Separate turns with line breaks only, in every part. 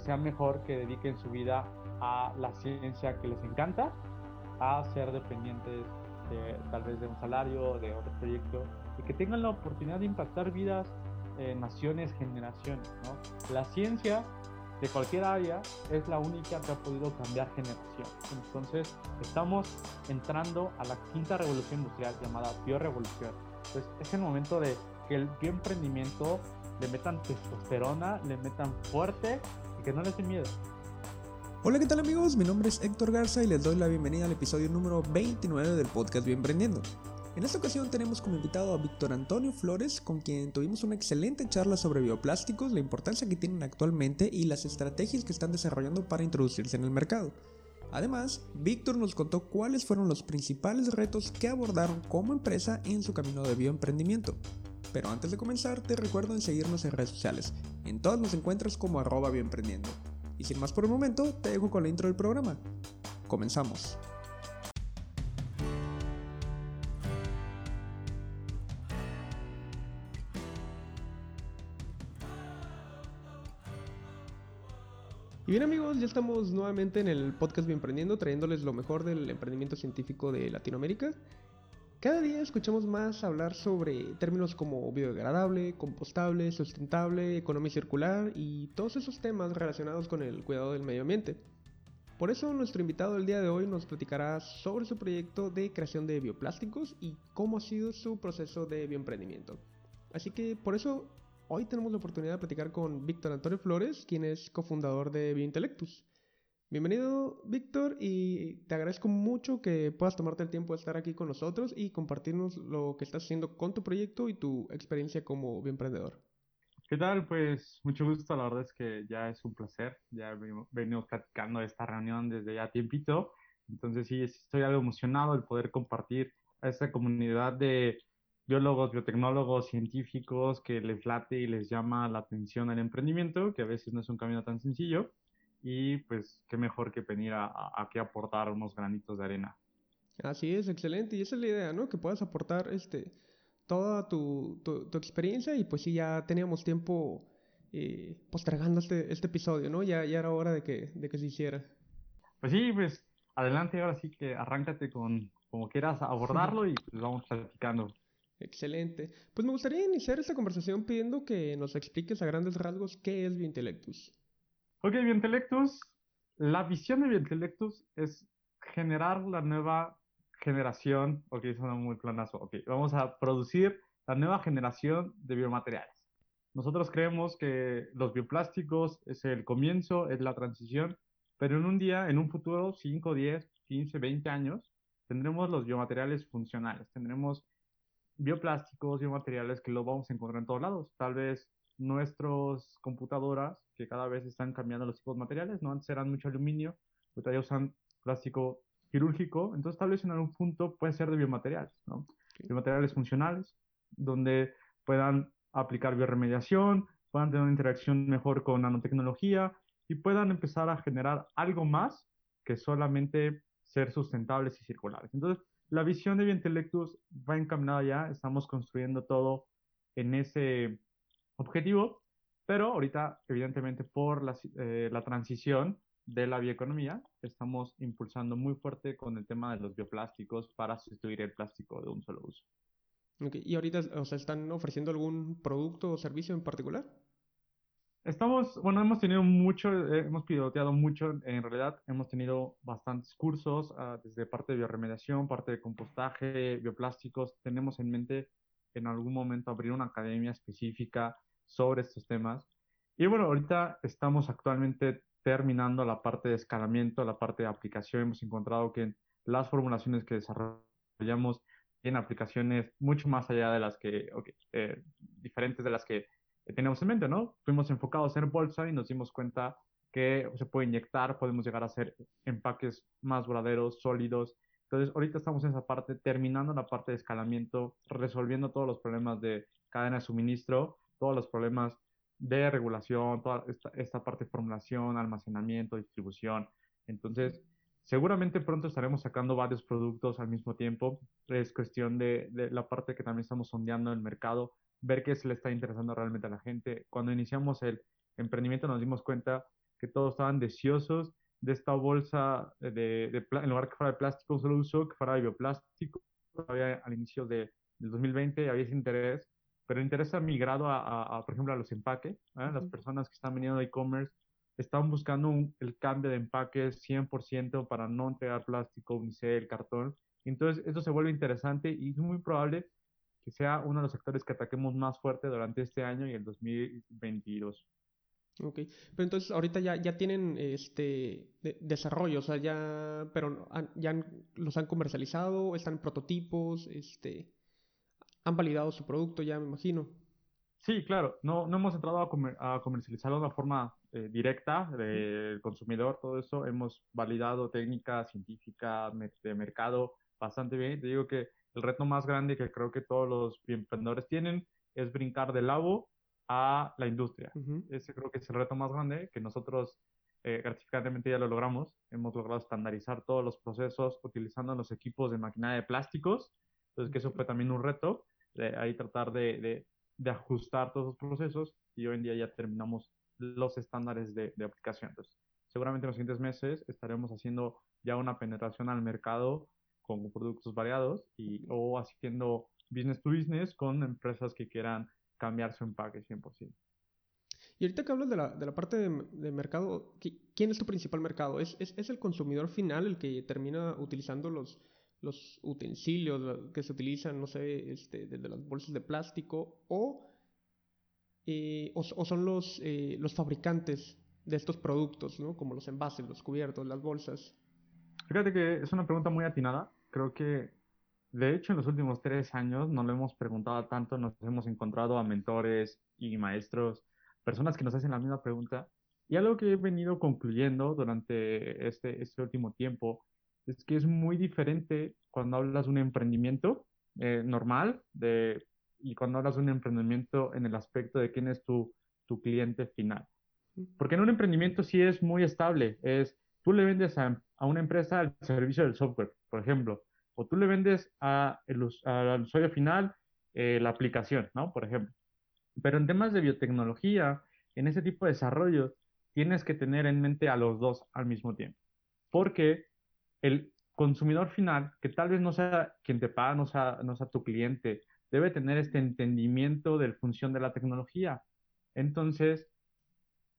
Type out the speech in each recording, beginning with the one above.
sea mejor que dediquen su vida a la ciencia que les encanta, a ser dependientes de, tal vez de un salario, de otro proyecto, y que tengan la oportunidad de impactar vidas, eh, naciones, generaciones. La ciencia de cualquier área es la única que ha podido cambiar generación. Entonces, estamos entrando a la quinta revolución industrial llamada biorevolución. Entonces, es el momento de que el bioemprendimiento le metan testosterona, le metan fuerte no les dé miedo.
Hola, ¿qué tal amigos? Mi nombre es Héctor Garza y les doy la bienvenida al episodio número 29 del podcast Bioemprendiendo. En esta ocasión tenemos como invitado a Víctor Antonio Flores, con quien tuvimos una excelente charla sobre bioplásticos, la importancia que tienen actualmente y las estrategias que están desarrollando para introducirse en el mercado. Además, Víctor nos contó cuáles fueron los principales retos que abordaron como empresa en su camino de bioemprendimiento. Pero antes de comenzar, te recuerdo en seguirnos en redes sociales. En todas nos encuentras como arroba bioemprendiendo. Y sin más por el momento, te dejo con la intro del programa. Comenzamos. Y bien amigos, ya estamos nuevamente en el podcast Bioemprendiendo, trayéndoles lo mejor del emprendimiento científico de Latinoamérica. Cada día escuchamos más hablar sobre términos como biodegradable, compostable, sustentable, economía circular y todos esos temas relacionados con el cuidado del medio ambiente. Por eso nuestro invitado el día de hoy nos platicará sobre su proyecto de creación de bioplásticos y cómo ha sido su proceso de bioemprendimiento. Así que por eso Hoy tenemos la oportunidad de platicar con Víctor Antonio Flores, quien es cofundador de Biointelectus. Bienvenido, Víctor, y te agradezco mucho que puedas tomarte el tiempo de estar aquí con nosotros y compartirnos lo que estás haciendo con tu proyecto y tu experiencia como bioemprendedor.
¿Qué tal? Pues mucho gusto, la verdad es que ya es un placer, ya venimos platicando de esta reunión desde ya tiempito, entonces sí, estoy algo emocionado de poder compartir a esta comunidad de biólogos, biotecnólogos, científicos que les late y les llama la atención al emprendimiento, que a veces no es un camino tan sencillo, y pues qué mejor que venir a, a, aportar unos granitos de arena.
Así es, excelente, y esa es la idea, ¿no? Que puedas aportar este, toda tu, tu, experiencia y pues sí, ya teníamos tiempo eh, postergando este, este episodio, ¿no? Ya, ya era hora de que, de que se hiciera.
Pues sí, pues adelante, ahora sí que arráncate con como quieras abordarlo y pues vamos platicando.
Excelente. Pues me gustaría iniciar esta conversación pidiendo que nos expliques a grandes rasgos qué es Biointelectus.
Ok, Biointelectus, la visión de Biointelectus es generar la nueva generación, ok, suena muy planazo, ok, vamos a producir la nueva generación de biomateriales. Nosotros creemos que los bioplásticos es el comienzo, es la transición, pero en un día, en un futuro, 5, 10, 15, 20 años, tendremos los biomateriales funcionales, tendremos bioplásticos, biomateriales que lo vamos a encontrar en todos lados. Tal vez nuestras computadoras, que cada vez están cambiando los tipos de materiales, ¿no? Antes eran mucho aluminio, ahorita ya usan plástico quirúrgico, entonces tal vez en algún punto puede ser de biomateriales, ¿no? Biomateriales funcionales, donde puedan aplicar bioremediación, puedan tener una interacción mejor con nanotecnología y puedan empezar a generar algo más que solamente ser sustentables y circulares. Entonces, la visión de Biointelectus va encaminada ya, estamos construyendo todo en ese objetivo, pero ahorita, evidentemente, por la, eh, la transición de la bioeconomía, estamos impulsando muy fuerte con el tema de los bioplásticos para sustituir el plástico de un solo uso.
¿Y ahorita o sea, están ofreciendo algún producto o servicio en particular?
Estamos, bueno, hemos tenido mucho, eh, hemos piloteado mucho, en realidad hemos tenido bastantes cursos, uh, desde parte de bioremediación, parte de compostaje, bioplásticos. Tenemos en mente en algún momento abrir una academia específica sobre estos temas. Y bueno, ahorita estamos actualmente terminando la parte de escalamiento, la parte de aplicación. Hemos encontrado que las formulaciones que desarrollamos tienen aplicaciones mucho más allá de las que, okay, eh, diferentes de las que tenemos en mente, ¿no? Fuimos enfocados en bolsa y nos dimos cuenta que se puede inyectar, podemos llegar a hacer empaques más duraderos, sólidos. Entonces, ahorita estamos en esa parte, terminando la parte de escalamiento, resolviendo todos los problemas de cadena de suministro, todos los problemas de regulación, toda esta, parte de formulación, almacenamiento, distribución. Entonces, seguramente pronto estaremos sacando varios productos al mismo tiempo. Es cuestión de, de la parte que también estamos sondeando el mercado, ver qué se le está interesando realmente a la gente. Cuando iniciamos el emprendimiento nos dimos cuenta que todos estaban deseosos de esta bolsa de, de, en lugar que fuera de plástico solo uso, que fuera de bioplástico. Había al inicio de, del 2020 había ese interés, pero ha migrado a, a, por ejemplo, a los empaques. ¿eh? Las personas que están viniendo de e-commerce están buscando un, el cambio de empaques 100% para no entregar plástico, unicel, cartón. Entonces, esto se vuelve interesante y es muy probable que sea uno de los sectores que ataquemos más fuerte durante este año y el 2022.
Ok, pero entonces ahorita ya, ya tienen este desarrollo, o sea, ya, pero ya los han comercializado, están en prototipos, este, han validado su producto ya, me imagino.
Sí, claro, no, no hemos entrado a, a comercializarlo de una forma eh, directa del consumidor, todo eso, hemos validado técnica científica de mercado bastante bien. Te digo que el reto más grande que creo que todos los emprendedores tienen es brincar del labo a la industria. Ese creo que es el reto más grande que nosotros eh, gratificantemente ya lo logramos. Hemos logrado estandarizar todos los procesos utilizando los equipos de maquinaria de plásticos. Entonces, que eso fue también un reto, de ahí tratar de, de, de ajustar todos los procesos y hoy en día ya terminamos los estándares de, de aplicación. Entonces, seguramente en los siguientes meses estaremos haciendo ya una penetración al mercado con productos variados y, o haciendo business to business con empresas que quieran cambiar su empaque 100%.
Y ahorita que hablas de la, de la parte de, mercado, ¿quién es tu principal mercado? ¿Es, ¿Es, es, el consumidor final el que termina utilizando los, los utensilios que se utilizan, no sé, este, desde las bolsas de plástico, o, eh, o, son los, eh, los fabricantes de estos productos, ¿no? como los envases, los cubiertos, las bolsas?
Fíjate que es una pregunta muy atinada. Creo que de hecho, en los últimos tres años no lo hemos preguntado tanto, nos hemos encontrado a mentores y maestros, personas que nos hacen la misma pregunta. Y algo que he venido concluyendo durante este, este último tiempo es que es muy diferente cuando hablas de un emprendimiento eh, normal de, y cuando hablas de un emprendimiento en el aspecto de quién es tu, tu cliente final. Porque en un emprendimiento sí es muy estable, es tú le vendes a, a una empresa el servicio del software, por ejemplo, o tú le vendes a el, al usuario final eh, la aplicación, ¿no? Por ejemplo. Pero en temas de biotecnología, en ese tipo de desarrollo, tienes que tener en mente a los dos al mismo tiempo. Porque el consumidor final, que tal vez no sea quien te paga, no sea, no sea tu cliente, debe tener este entendimiento de la función de la tecnología. Entonces,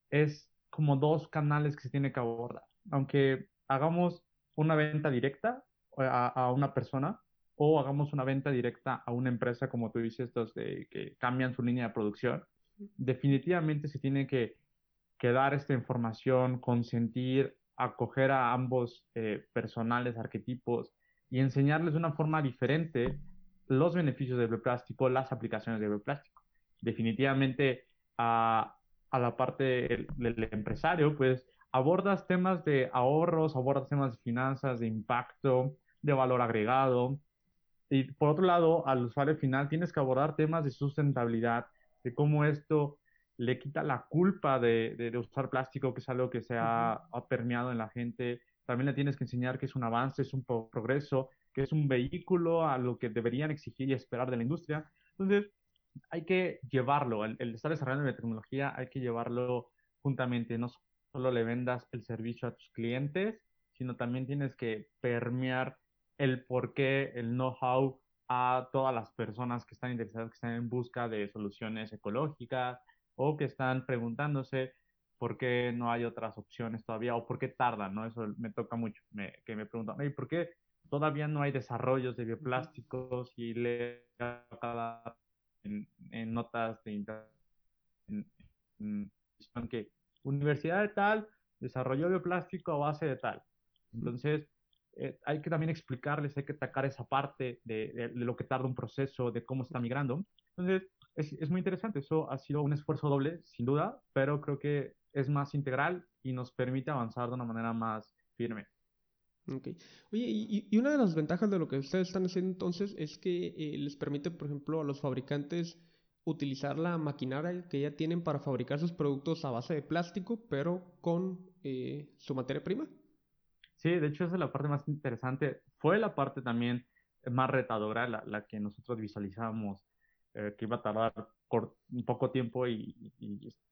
es como dos canales que se tiene que abordar. Aunque hagamos una venta directa, a, una persona o hagamos una venta directa a una empresa, como tú dices, estos de, que cambian su línea de producción, definitivamente se tiene que, que dar esta información, consentir, acoger a ambos eh, personales, arquetipos y enseñarles de una forma diferente los beneficios del bioplástico, las aplicaciones del bioplástico. Definitivamente a, a la parte del, del, empresario, pues abordas temas de ahorros, abordas temas de finanzas, de impacto, de valor agregado. Y por otro lado, al usuario final tienes que abordar temas de sustentabilidad, de cómo esto le quita la culpa de, de, usar plástico, que es algo que se ha, ha, permeado en la gente. También le tienes que enseñar que es un avance, es un progreso, que es un vehículo a lo que deberían exigir y esperar de la industria. Entonces, hay que llevarlo, el, el estar desarrollando la tecnología, hay que llevarlo juntamente. No solo le vendas el servicio a tus clientes, sino también tienes que permear el por qué, el know-how a todas las personas que están interesadas, que están en busca de soluciones ecológicas o que están preguntándose por qué no hay otras opciones todavía o por qué tardan, ¿no? Eso me toca mucho, me, que me preguntan, ¿y por qué todavía no hay desarrollos de bioplásticos y le en, en notas de internet que universidad de tal desarrolló bioplástico a base de tal. Entonces, eh, hay que también explicarles, hay que atacar esa parte de, de, lo que tarda un proceso, de cómo está migrando. Entonces, es, es, muy interesante. Eso ha sido un esfuerzo doble, sin duda, pero creo que es más integral y nos permite avanzar de una manera más firme.
Ok. Oye, y, y una de las ventajas de lo que ustedes están haciendo entonces es que eh, les permite, por ejemplo, a los fabricantes utilizar la maquinaria que ya tienen para fabricar sus productos a base de plástico, pero con eh, su materia prima.
Sí, de hecho esa es la parte más interesante. Fue la parte también más retadora, la, la que nosotros visualizamos eh, que iba a tardar por un poco tiempo y,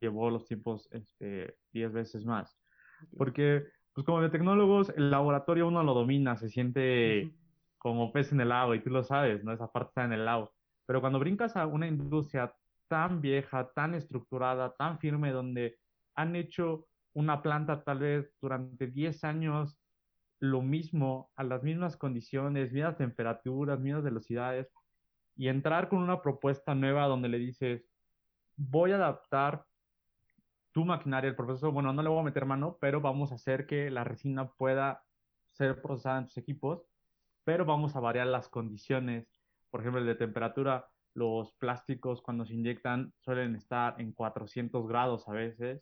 llevó los tiempos este, 10 veces más. Porque, pues como de tecnólogos, el laboratorio uno lo domina, se siente como pez en el agua y tú lo sabes, ¿no? Esa parte está en el agua. Pero cuando brincas a una industria tan vieja, tan estructurada, tan firme, donde han hecho una planta tal vez durante 10 años lo mismo, a las mismas condiciones, mismas temperaturas, mismas velocidades, y entrar con una propuesta nueva donde le dices, voy a adaptar tu maquinaria, el proceso, bueno, no le voy a meter mano, pero vamos a hacer que la resina pueda ser procesada en tus equipos, pero vamos a variar las condiciones, por ejemplo, el de temperatura, los plásticos cuando se inyectan suelen estar en 400 grados a veces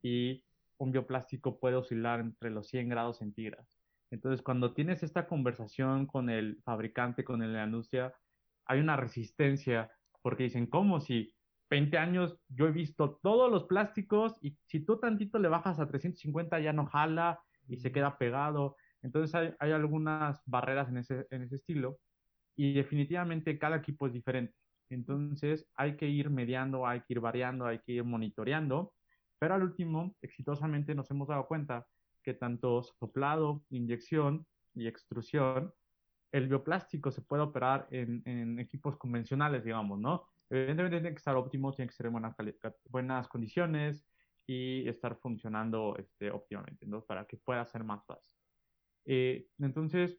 y un bioplástico puede oscilar entre los 100 grados centígrados. Entonces, cuando tienes esta conversación con el fabricante, con la industria, hay una resistencia porque dicen, ¿cómo si 20 años yo he visto todos los plásticos y si tú tantito le bajas a 350 ya no jala y se queda pegado? Entonces hay, hay algunas barreras en ese, en ese estilo y definitivamente cada equipo es diferente. Entonces hay que ir mediando, hay que ir variando, hay que ir monitoreando, pero al último, exitosamente nos hemos dado cuenta que tanto soplado, inyección y extrusión el bioplástico se puede operar en, equipos convencionales, digamos, ¿no? Evidentemente tiene que estar óptimo, tiene que ser en buenas, buenas condiciones y estar funcionando este, óptimamente, ¿no? Para que pueda ser más fácil. Eh, entonces,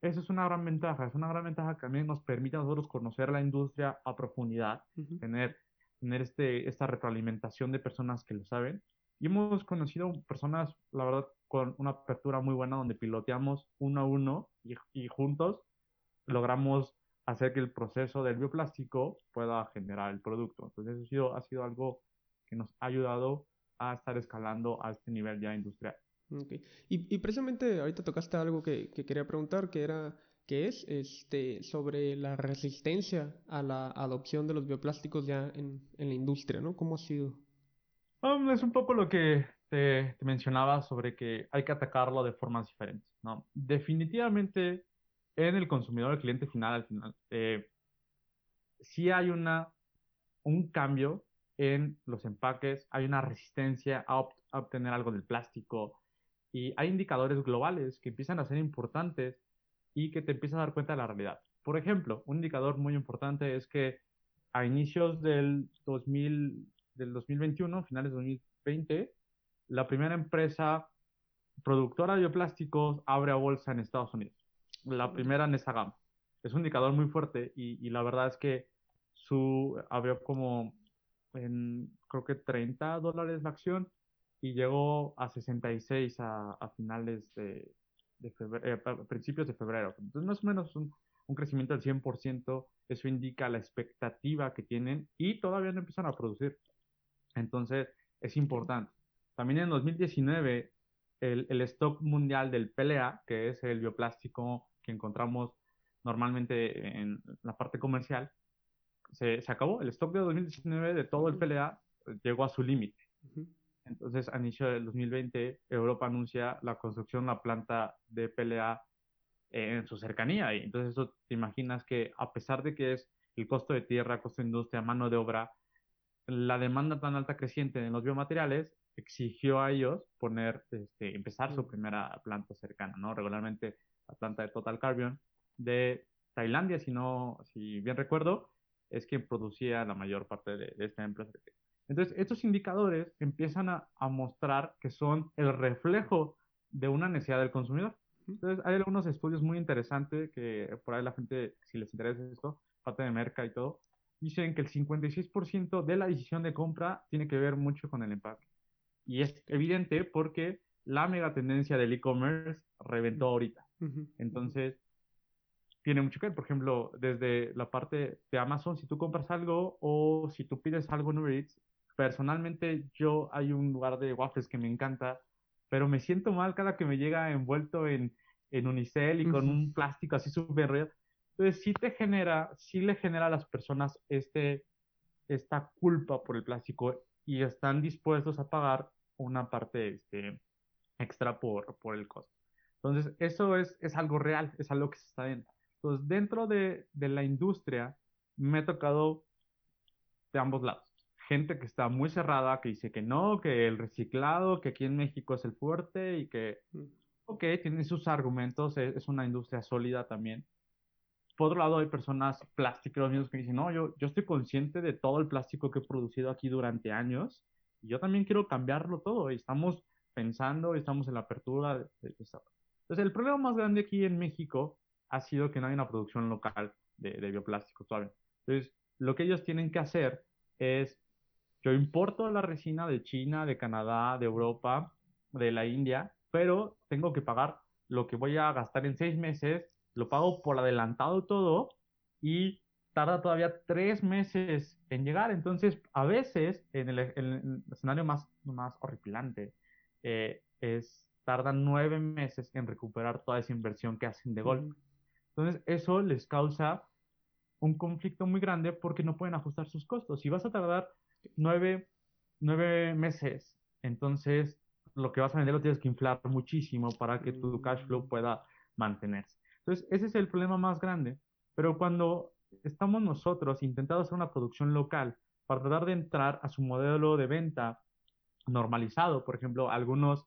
eso es una gran ventaja, es una gran ventaja que también nos permite a nosotros conocer la industria a profundidad, tener, tener este, esta retroalimentación de personas que lo saben. Y hemos conocido personas, la verdad, con una apertura muy buena donde piloteamos uno a uno y, juntos logramos hacer que el proceso del bioplástico pueda generar el producto. Entonces eso ha sido, ha sido algo que nos ha ayudado a estar escalando a este nivel ya industrial.
Okay. Y, y, precisamente ahorita tocaste algo que, que, quería preguntar, que era, que es este, sobre la resistencia a la adopción de los bioplásticos ya en, en la industria, ¿no? ¿Cómo ha sido?
Um, es un poco lo que te, mencionaba sobre que hay que atacarlo de formas diferentes, ¿no? Definitivamente en el consumidor, el cliente final, al final, eh, sí hay una, un cambio en los empaques, hay una resistencia a, obtener algo del plástico y hay indicadores globales que empiezan a ser importantes y que te empiezas a dar cuenta de la realidad. Por ejemplo, un indicador muy importante es que a inicios del 2000, del 2021, finales de 2020, la primera empresa productora de bioplásticos abre a bolsa en Estados Unidos. La primera en esa gama. Es un indicador muy fuerte y, la verdad es que su abrió como en creo que 30 dólares la acción y llegó a 66 a, a finales de, de febrero, eh, principios de febrero. Entonces, más o menos un, un crecimiento del 100%. Eso indica la expectativa que tienen y todavía no empiezan a producir. Entonces, es importante. También en 2019, el, el stock mundial del PLA, que es el bioplástico que encontramos normalmente en la parte comercial, se, se acabó. El stock de 2019 de todo el PLA llegó a su límite. Entonces, a inicio del 2020, Europa anuncia la construcción de una planta de PLA en su cercanía. Y entonces, eso te imaginas que, a pesar de que es el costo de tierra, costo de industria, mano de obra, la demanda tan alta creciente en los biomateriales exigió a ellos poner, este, empezar su primera planta cercana, ¿no? Regularmente la planta de Total Carbon de Tailandia, si no, si bien recuerdo, es quien producía la mayor parte de, esta empresa. Entonces, estos indicadores empiezan a, a, mostrar que son el reflejo de una necesidad del consumidor. Entonces, hay algunos estudios muy interesantes que por ahí la gente, si les interesa esto, parte de Merca y todo, dicen que el 56% de la decisión de compra tiene que ver mucho con el empaque. Y es evidente porque la mega tendencia del e-commerce reventó ahorita. Entonces, tiene mucho que ver. Por ejemplo, desde la parte de Amazon, si tú compras algo o si tú pides algo en Uber Eats, personalmente yo hay un lugar de waffles que me encanta, pero me siento mal cada que me llega envuelto en, en unicel y con un plástico así súper. Entonces, sí te genera, sí le genera a las personas este, esta culpa por el plástico y están dispuestos a pagar una parte este, extra por, por el costo. Entonces, eso es, es algo real, es algo que se está viendo. Entonces, dentro de, de la industria, me ha tocado de ambos lados. Gente que está muy cerrada, que dice que no, que el reciclado, que aquí en México es el fuerte y que, mm. ok, tiene sus argumentos, es, es una industria sólida también. Por otro lado, hay personas plásticos que dicen, no, yo, yo estoy consciente de todo el plástico que he producido aquí durante años y yo también quiero cambiarlo todo y estamos pensando, estamos en la apertura de, de, Entonces, el problema más grande aquí en México ha sido que no hay una producción local de, de todavía. Entonces, lo que ellos tienen que hacer es, yo importo la resina de China, de Canadá, de Europa, de la India, pero tengo que pagar lo que voy a gastar en seis meses, lo pago por adelantado todo y tarda todavía tres meses en llegar. Entonces, a veces, en el, el escenario más, más horripilante, eh, es, tardan nueve meses en recuperar toda esa inversión que hacen de golpe. Entonces, eso les causa un conflicto muy grande porque no pueden ajustar sus costos. Si vas a tardar nueve, nueve meses, entonces lo que vas a vender lo tienes que inflar muchísimo para que tu cash flow mm. pueda mantenerse. Entonces, ese es el problema más grande. Pero cuando estamos nosotros intentando hacer una producción local para tratar de entrar a su modelo de venta normalizado, por ejemplo, algunos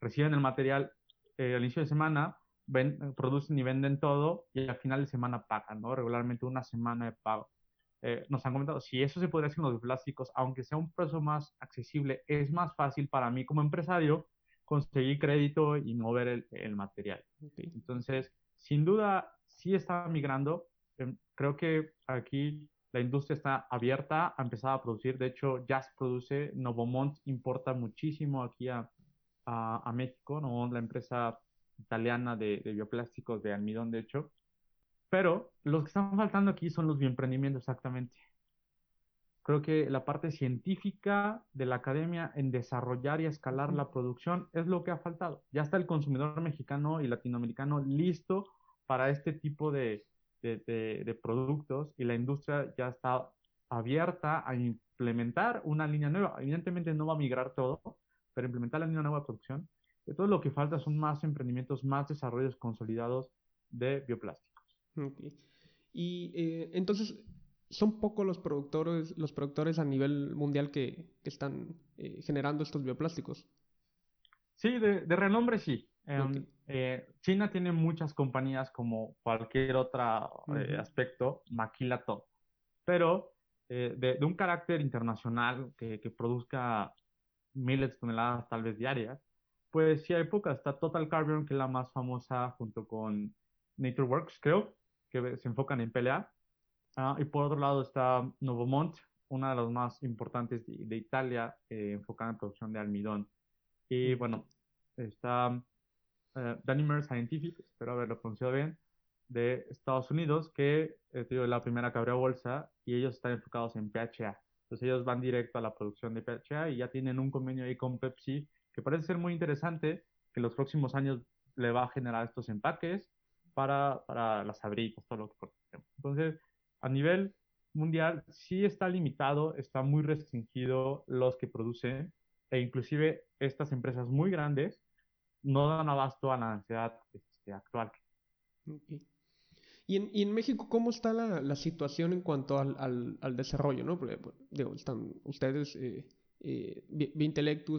reciben el material eh, al inicio de semana, ven, producen y venden todo y al final de semana pagan, ¿no? Regularmente una semana de pago. Eh, nos han comentado, si eso se podría hacer con los plásticos, aunque sea un precio más accesible, es más fácil para mí como empresario conseguir crédito y mover el, el material. Entonces, sin duda, sí está migrando. Em, creo que aquí la industria está abierta, ha empezado a producir. De hecho, Jazz produce, Novomont importa muchísimo aquí a, a, México, ¿no? la empresa italiana de, de, bioplásticos de almidón, de hecho. Pero los que están faltando aquí son los bioemprendimientos, exactamente. Creo que la parte científica de la academia en desarrollar y escalar la producción es lo que ha faltado. Ya está el consumidor mexicano y latinoamericano listo para este tipo de, de, de productos y la industria ya está abierta a implementar una línea nueva. Evidentemente no va a migrar todo, pero implementar la línea nueva de producción todo lo que falta son más emprendimientos, más desarrollos consolidados de bioplásticos.
Y eh, entonces, ¿son pocos los productores, los productores a nivel mundial que, están eh, generando estos bioplásticos?
Sí, de, renombre sí. Em, eh, China tiene muchas compañías como cualquier otro aspecto, maquila todo. Pero de, un carácter internacional que, que produzca miles de toneladas tal vez diarias, pues sí hay pocas. Está Total Carbon, que es la más famosa, junto con NatureWorks, creo, que se enfocan en PLA. Ah, y por otro lado está Novomont, una de las más importantes de, Italia, eh, enfocada en producción de almidón. Y bueno, está uh, Danimer Scientific, espero haberlo pronunciado bien, de Estados Unidos, que es la primera que abrió bolsa y ellos están enfocados en PHA. Entonces ellos van directo a la producción de PHA y ya tienen un convenio ahí con Pepsi que parece ser muy interesante, que en los próximos años le va a generar estos empaques para, para las abritas, todo lo que Entonces, a nivel mundial sí está limitado, está muy restringido los que producen e inclusive estas empresas muy grandes no dan abasto a la necesidad este, actual.
¿Y en, y en, México cómo está la, la situación en cuanto al, al, desarrollo? ¿no? Porque, digo, están ustedes eh, eh,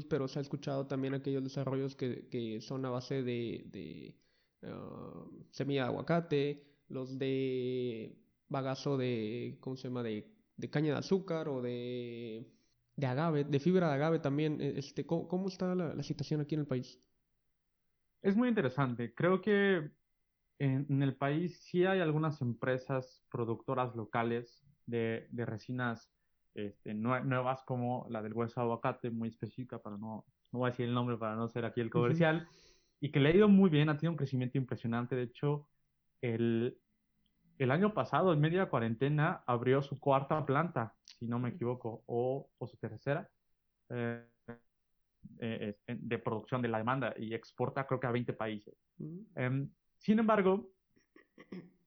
pero se ha escuchado también aquellos desarrollos que, que son a base de, de uh, semilla de aguacate, los de bagazo de, ¿cómo se llama?, de, de caña de azúcar o de, de agave, de fibra de agave también. E, este, ¿cómo, cómo está la, la, situación aquí en el país?
Es muy interesante. Creo que en, en el país sí hay algunas empresas productoras locales de, de resinas este, nuevas como la del hueso de aguacate, muy específica, para no, no voy a decir el nombre para no ser aquí el comercial, y que le ha ido muy bien, ha tenido un crecimiento impresionante. De hecho, el, el año pasado, en media cuarentena, abrió su cuarta planta, si no me equivoco, o, o su tercera, eh, eh, de producción de la demanda y exporta creo que a 20 países. Em, sin embargo,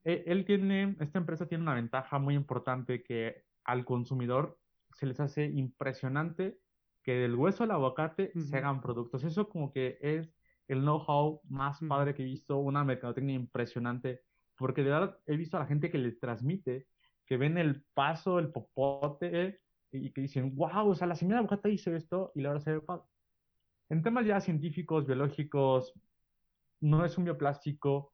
e, él tiene, esta empresa tiene una ventaja muy importante que al consumidor se les hace impresionante que del hueso al aguacate se hagan productos. Eso como que es el know-how más padre que he visto, una mercadotecnia impresionante, porque de verdad he visto a la gente que les transmite, que ven el paso, el popote, y que dicen, wow, o sea, la de aguacate hizo esto y la verdad se ve padre. En temas ya científicos, biológicos, no es un bioplástico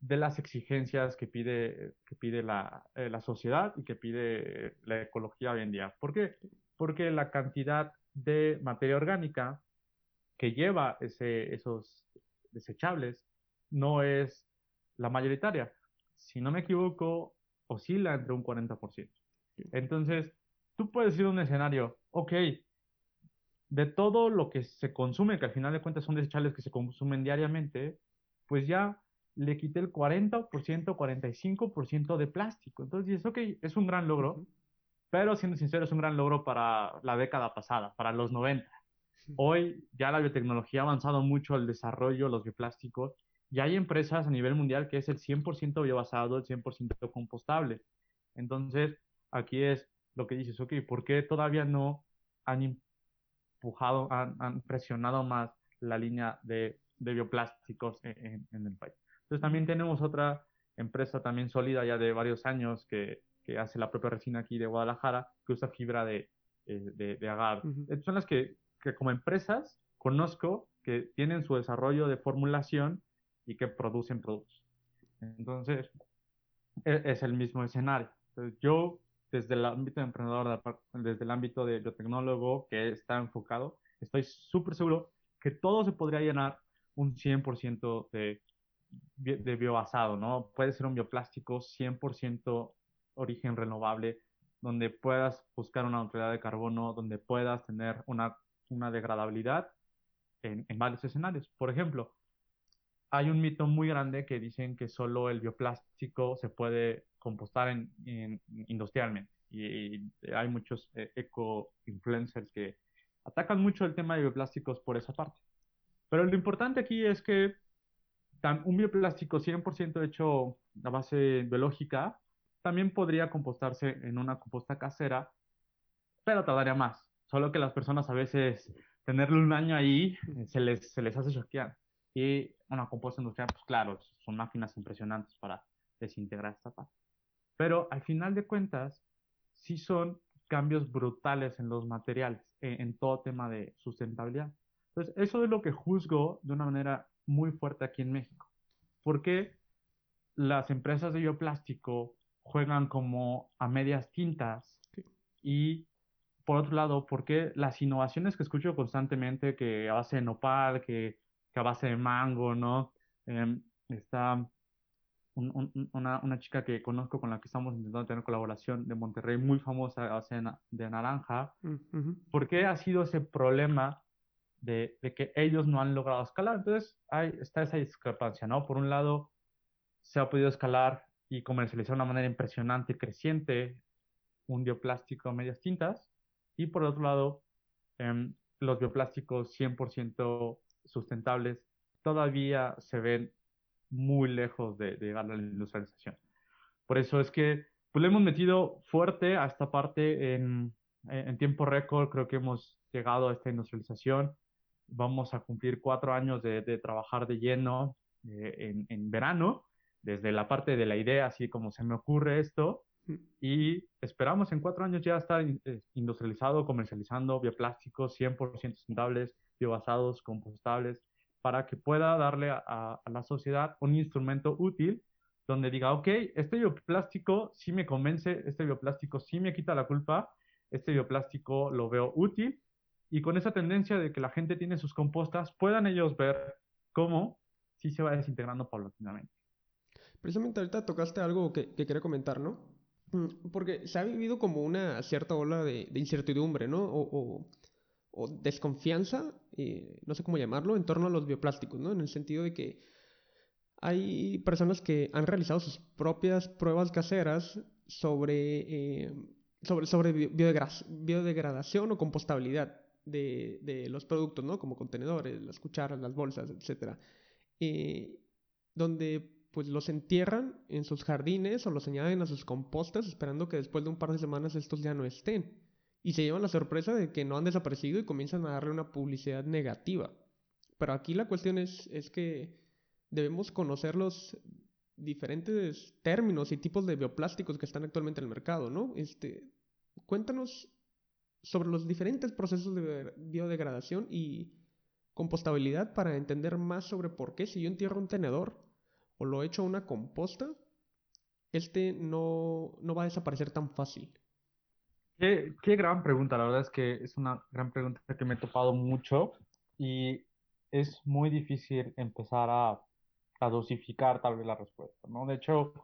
de las exigencias que pide, que pide la, eh, la sociedad y que pide la ecología hoy en día. ¿Por qué? Porque la cantidad de materia orgánica que lleva ese, esos desechables no es la mayoritaria. Si no me equivoco, oscila entre un 40%. Entonces, tú puedes ir a un escenario, ok, de todo lo que se consume, que al final de cuentas son desechables que se consumen diariamente, pues ya le quité el 40%, 45% de plástico. Entonces dices, ok, es un gran logro, pero siendo sincero, es un gran logro para la década pasada, para los 90. Hoy ya la biotecnología ha avanzado mucho el desarrollo, los bioplásticos, y hay empresas a nivel mundial que es el 100% biobasado, el 100% compostable. Entonces, aquí es lo que dices, ok, ¿por qué todavía no han empujado, han, presionado más la línea de, bioplásticos en, el país? Entonces, también tenemos otra empresa también sólida ya de varios años que, que hace la propia resina aquí de Guadalajara, que usa fibra de, eh, de, de agar. Son las que que como empresas conozco que tienen su desarrollo de formulación y que producen productos. Entonces, e, es, el mismo escenario. Yo, desde el ámbito de emprendedor, desde el ámbito de biotecnólogo que está enfocado, estoy súper seguro que todo se podría llenar un 100% de, de ¿no? Puede ser un bioplástico 100% origen renovable, donde puedas buscar una neutralidad de carbono, donde puedas tener una una degradabilidad en, varios escenarios. Por ejemplo, hay un mito muy grande que dicen que solo el bioplástico se puede compostar en, industrialmente. Y, hay muchos eh, eco-influencers que atacan mucho el tema de bioplásticos por esa parte. Pero lo importante aquí es que un bioplástico 100% hecho a base biológica también podría compostarse en una composta casera, pero tardaría más. Solo que las personas a veces tenerlo un año ahí se les, se les hace choquear. Y una composta industrial, pues claro, son máquinas impresionantes para desintegrar esta parte. Pero al final de cuentas, sí son cambios brutales en los materiales, en, en todo tema de sustentabilidad. Entonces, eso es lo que juzgo de una manera muy fuerte aquí en México. Porque las empresas de bioplástico juegan como a medias tintas y por otro lado, ¿por qué las innovaciones que escucho constantemente, que a base de nopal, que, que a base de mango, ¿no? Em, está una, una, chica que conozco con la que estamos intentando tener colaboración de Monterrey, muy famosa a base de, naranja. Mm, ¿Por qué ha sido ese problema de, de, que ellos no han logrado escalar? Entonces, hay, está esa discrepancia, ¿no? Por un lado, se ha podido escalar y comercializar de una manera impresionante y creciente un bioplástico a medias tintas, y por otro lado, em, los bioplásticos 100% sustentables todavía se ven muy lejos de, llegar a la industrialización. Por eso es que pues, le hemos metido fuerte a esta parte en, en tiempo récord. Creo que hemos llegado a esta industrialización. Vamos a cumplir cuatro años de, de trabajar de lleno eh, en, en, verano, desde la parte de la idea, así como se me ocurre esto, y esperamos en cuatro años ya estar eh, industrializado, comercializando bioplásticos 100% sustentables, biobasados, compostables, para que pueda darle a, la sociedad un instrumento útil donde diga, ok, este bioplástico sí me convence, este bioplástico sí me quita la culpa, este bioplástico lo veo útil y con esa tendencia de que la gente tiene sus compostas, puedan ellos ver cómo sí se va desintegrando paulatinamente.
Precisamente ahorita tocaste algo que, que quería comentar, ¿no? Mm, porque se ha vivido como una cierta ola de, incertidumbre, ¿no? Desconfianza, eh, no sé cómo llamarlo, en torno a los bioplásticos, ¿no? En el sentido de que hay personas que han realizado sus propias pruebas caseras sobre, eh, sobre, sobre biodegradación o compostabilidad de, los productos, ¿no? Como contenedores, las cucharas, las bolsas, etc. Eh, donde pues los entierran en sus jardines o los añaden a sus compostas esperando que después de un par de semanas estos ya no estén. Y se llevan la sorpresa de que no han desaparecido y comienzan a darle una publicidad negativa. Pero aquí la cuestión es, es que debemos conocer los diferentes términos y tipos de bioplásticos que están actualmente en el mercado, ¿no? Este, cuéntanos sobre los diferentes procesos de biodegradación y compostabilidad para entender más sobre por qué si yo entierro un tenedor o lo echo a una composta, este no, no va a desaparecer tan fácil.
Qué, qué, gran pregunta, la verdad es que es una gran pregunta que me he topado mucho y es muy difícil empezar a, dosificar tal vez la respuesta, ¿no? De hecho,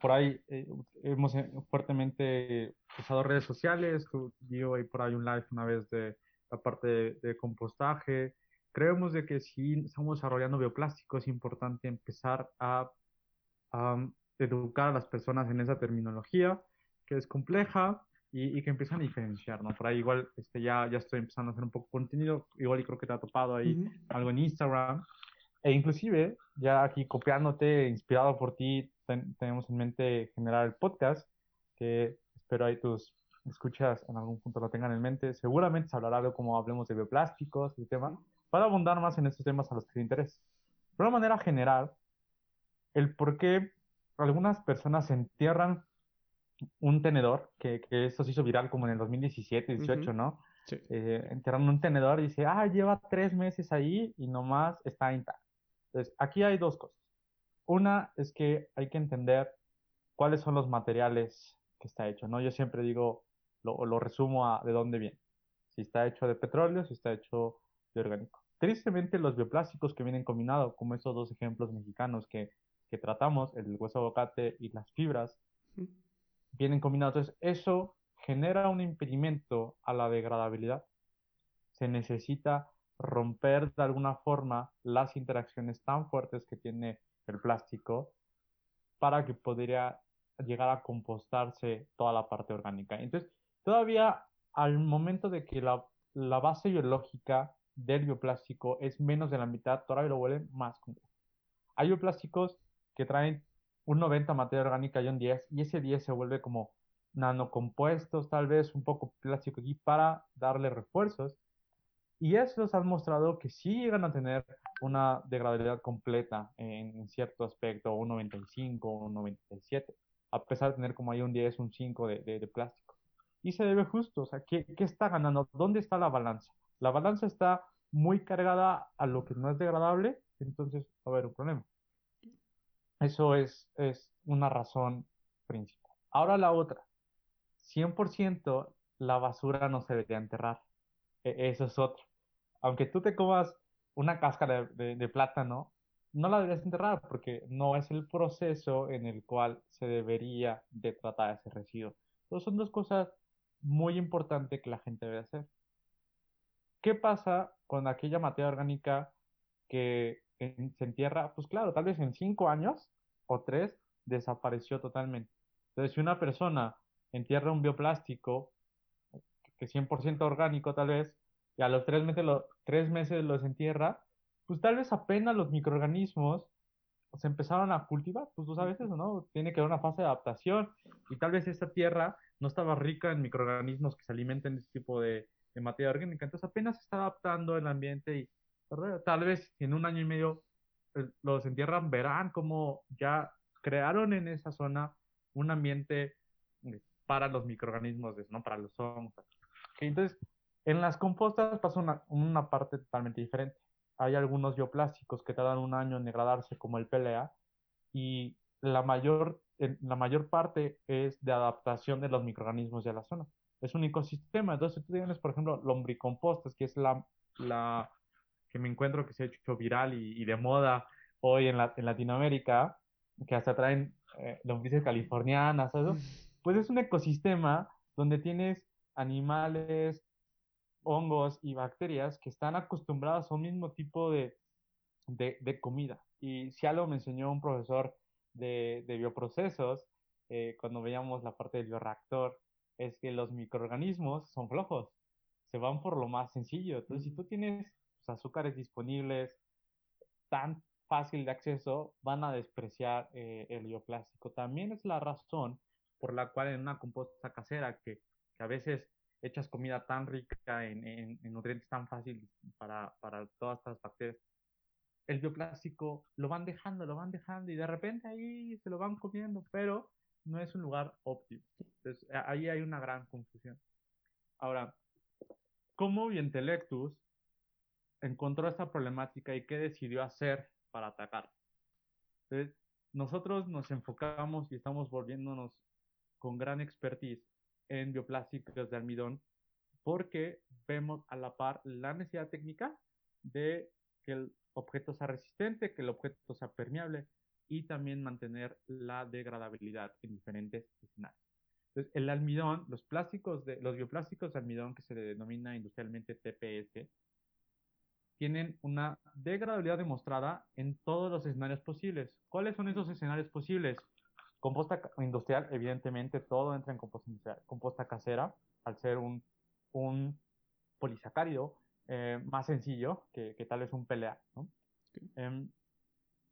por ahí eh, hemos eh, fuertemente usado redes sociales, yo ahí por ahí un live una vez de la parte de, compostaje. Creemos de que si estamos desarrollando bioplásticos es importante empezar a educar a las personas en esa terminología que es compleja y, y, que empiezan a diferenciar, ¿no? Por ahí igual este, ya, ya estoy empezando a hacer un poco contenido, igual y creo que te ha topado ahí algo en Instagram, e inclusive ya aquí copiándote, inspirado por ti, tenemos en mente generar el podcast, que espero ahí tus escuchas en algún punto lo tengan en mente. Seguramente se hablará de cómo hablemos de bioplásticos, el tema, para abundar más en estos temas a los que te interesa. De una manera general, el por qué algunas personas entierran un tenedor, que, que esto se hizo viral como en el 2017, 18, ¿no? Sí. Eh, un tenedor y dice, ah, lleva tres meses ahí y nomás está intacto. Entonces, aquí hay dos cosas. Una es que hay que entender cuáles son los materiales que está hecho, ¿no? Yo siempre digo, lo, lo resumo a de dónde viene. Si está hecho de petróleo, si está hecho de orgánico. Tristemente, los bioplásticos que vienen combinados, como esos dos ejemplos mexicanos que, que tratamos, el hueso aguacate y las fibras, vienen combinados. Entonces, eso genera un impedimento a la degradabilidad. Se necesita romper de alguna forma las interacciones tan fuertes que tiene el plástico para que podría llegar a compostarse toda la parte orgánica. Entonces, todavía al momento de que la, base biológica del bioplástico es menos de la mitad, todavía lo vuelven más complejo. Hay bioplásticos que traen un 90 materia orgánica y un 10, y ese 10 se vuelve como nanocompuestos, tal vez un poco plástico aquí para darle refuerzos. Y esos han mostrado que sí llegan a tener una degradabilidad completa en, cierto aspecto, un 95, un 97, a pesar de tener como ahí un 10, un 5 de, de, plástico. Y se debe justo, o sea, ¿qué, ¿qué, está ganando? ¿Dónde está la balanza? La balanza está muy cargada a lo que no es degradable, entonces va a haber un problema. Eso es, es una razón principal. Ahora la otra, 100% la basura no se debería enterrar. E, eso es otro. Aunque tú te comas una cáscara de, plátano, no la deberías enterrar porque no es el proceso en el cual se debería de tratar ese residuo. Entonces son dos cosas muy importantes que la gente debe hacer. ¿Qué pasa con aquella materia orgánica que se entierra, pues claro, tal vez en cinco años o tres desapareció totalmente. Entonces, si una persona entierra un bioplástico, que es 100% orgánico tal vez, y a los tres meses, lo, tres meses los entierra, pues tal vez apenas los microorganismos se empezaron a cultivar, pues tú sabes eso, ¿no? Tiene que haber una fase de adaptación y tal vez esta tierra no estaba rica en microorganismos que se alimenten de este tipo de, de materia orgánica, entonces apenas se está adaptando el ambiente y tal vez en un año y medio eh, los entierran, verán cómo ya crearon en esa zona un ambiente eh, para los microorganismos, no para los hongos. Entonces, en las compostas pasa una, una, parte totalmente diferente. Hay algunos bioplásticos que tardan un año en degradarse, como el PLA, y la mayor, la mayor parte es de adaptación de los microorganismos de la zona. Es un ecosistema. Entonces, tú tienes, por ejemplo, lombricompostas, que es la, que me encuentro que se ha hecho viral y, de moda hoy en, la, en, Latinoamérica, que hasta traen eh, lombrices californianas, Pues es un ecosistema donde tienes animales, hongos y bacterias que están acostumbradas a un mismo tipo de, de, de comida. Y si algo me enseñó un profesor de, de bioprocesos, eh, cuando veíamos la parte del bioreactor, es que los microorganismos son flojos, se van por lo más sencillo. Entonces, si tú tienes azúcares disponibles tan fácil de acceso, van a despreciar eh, el bioplástico. También es la razón por la cual en una composta casera, que, a veces echas comida tan rica en, en, en nutrientes tan fáciles para, para, todas estas bacterias, el bioplástico lo van dejando, lo van dejando y de repente ahí se lo van comiendo, pero no es un lugar óptimo. Ahí hay una gran confusión. Ahora, cómo Bientelectus encontró esta problemática y qué decidió hacer para atacar. Entonces, nosotros nos enfocamos y estamos volviéndonos con gran expertise en bioplásticos de almidón porque vemos a la par la necesidad técnica de que el objeto sea resistente, que el objeto sea permeable y también mantener la degradabilidad en diferentes escenarios. Entonces, el almidón, los plásticos de, los bioplásticos de almidón que se denomina industrialmente TPS, tienen una degradabilidad demostrada en todos los escenarios posibles. ¿Cuáles son esos escenarios posibles? Composta industrial, evidentemente, todo entra en composta industrial. Composta casera, al ser un, un polisacárido eh, más sencillo que, que, tal vez un PLA. ¿no? Em,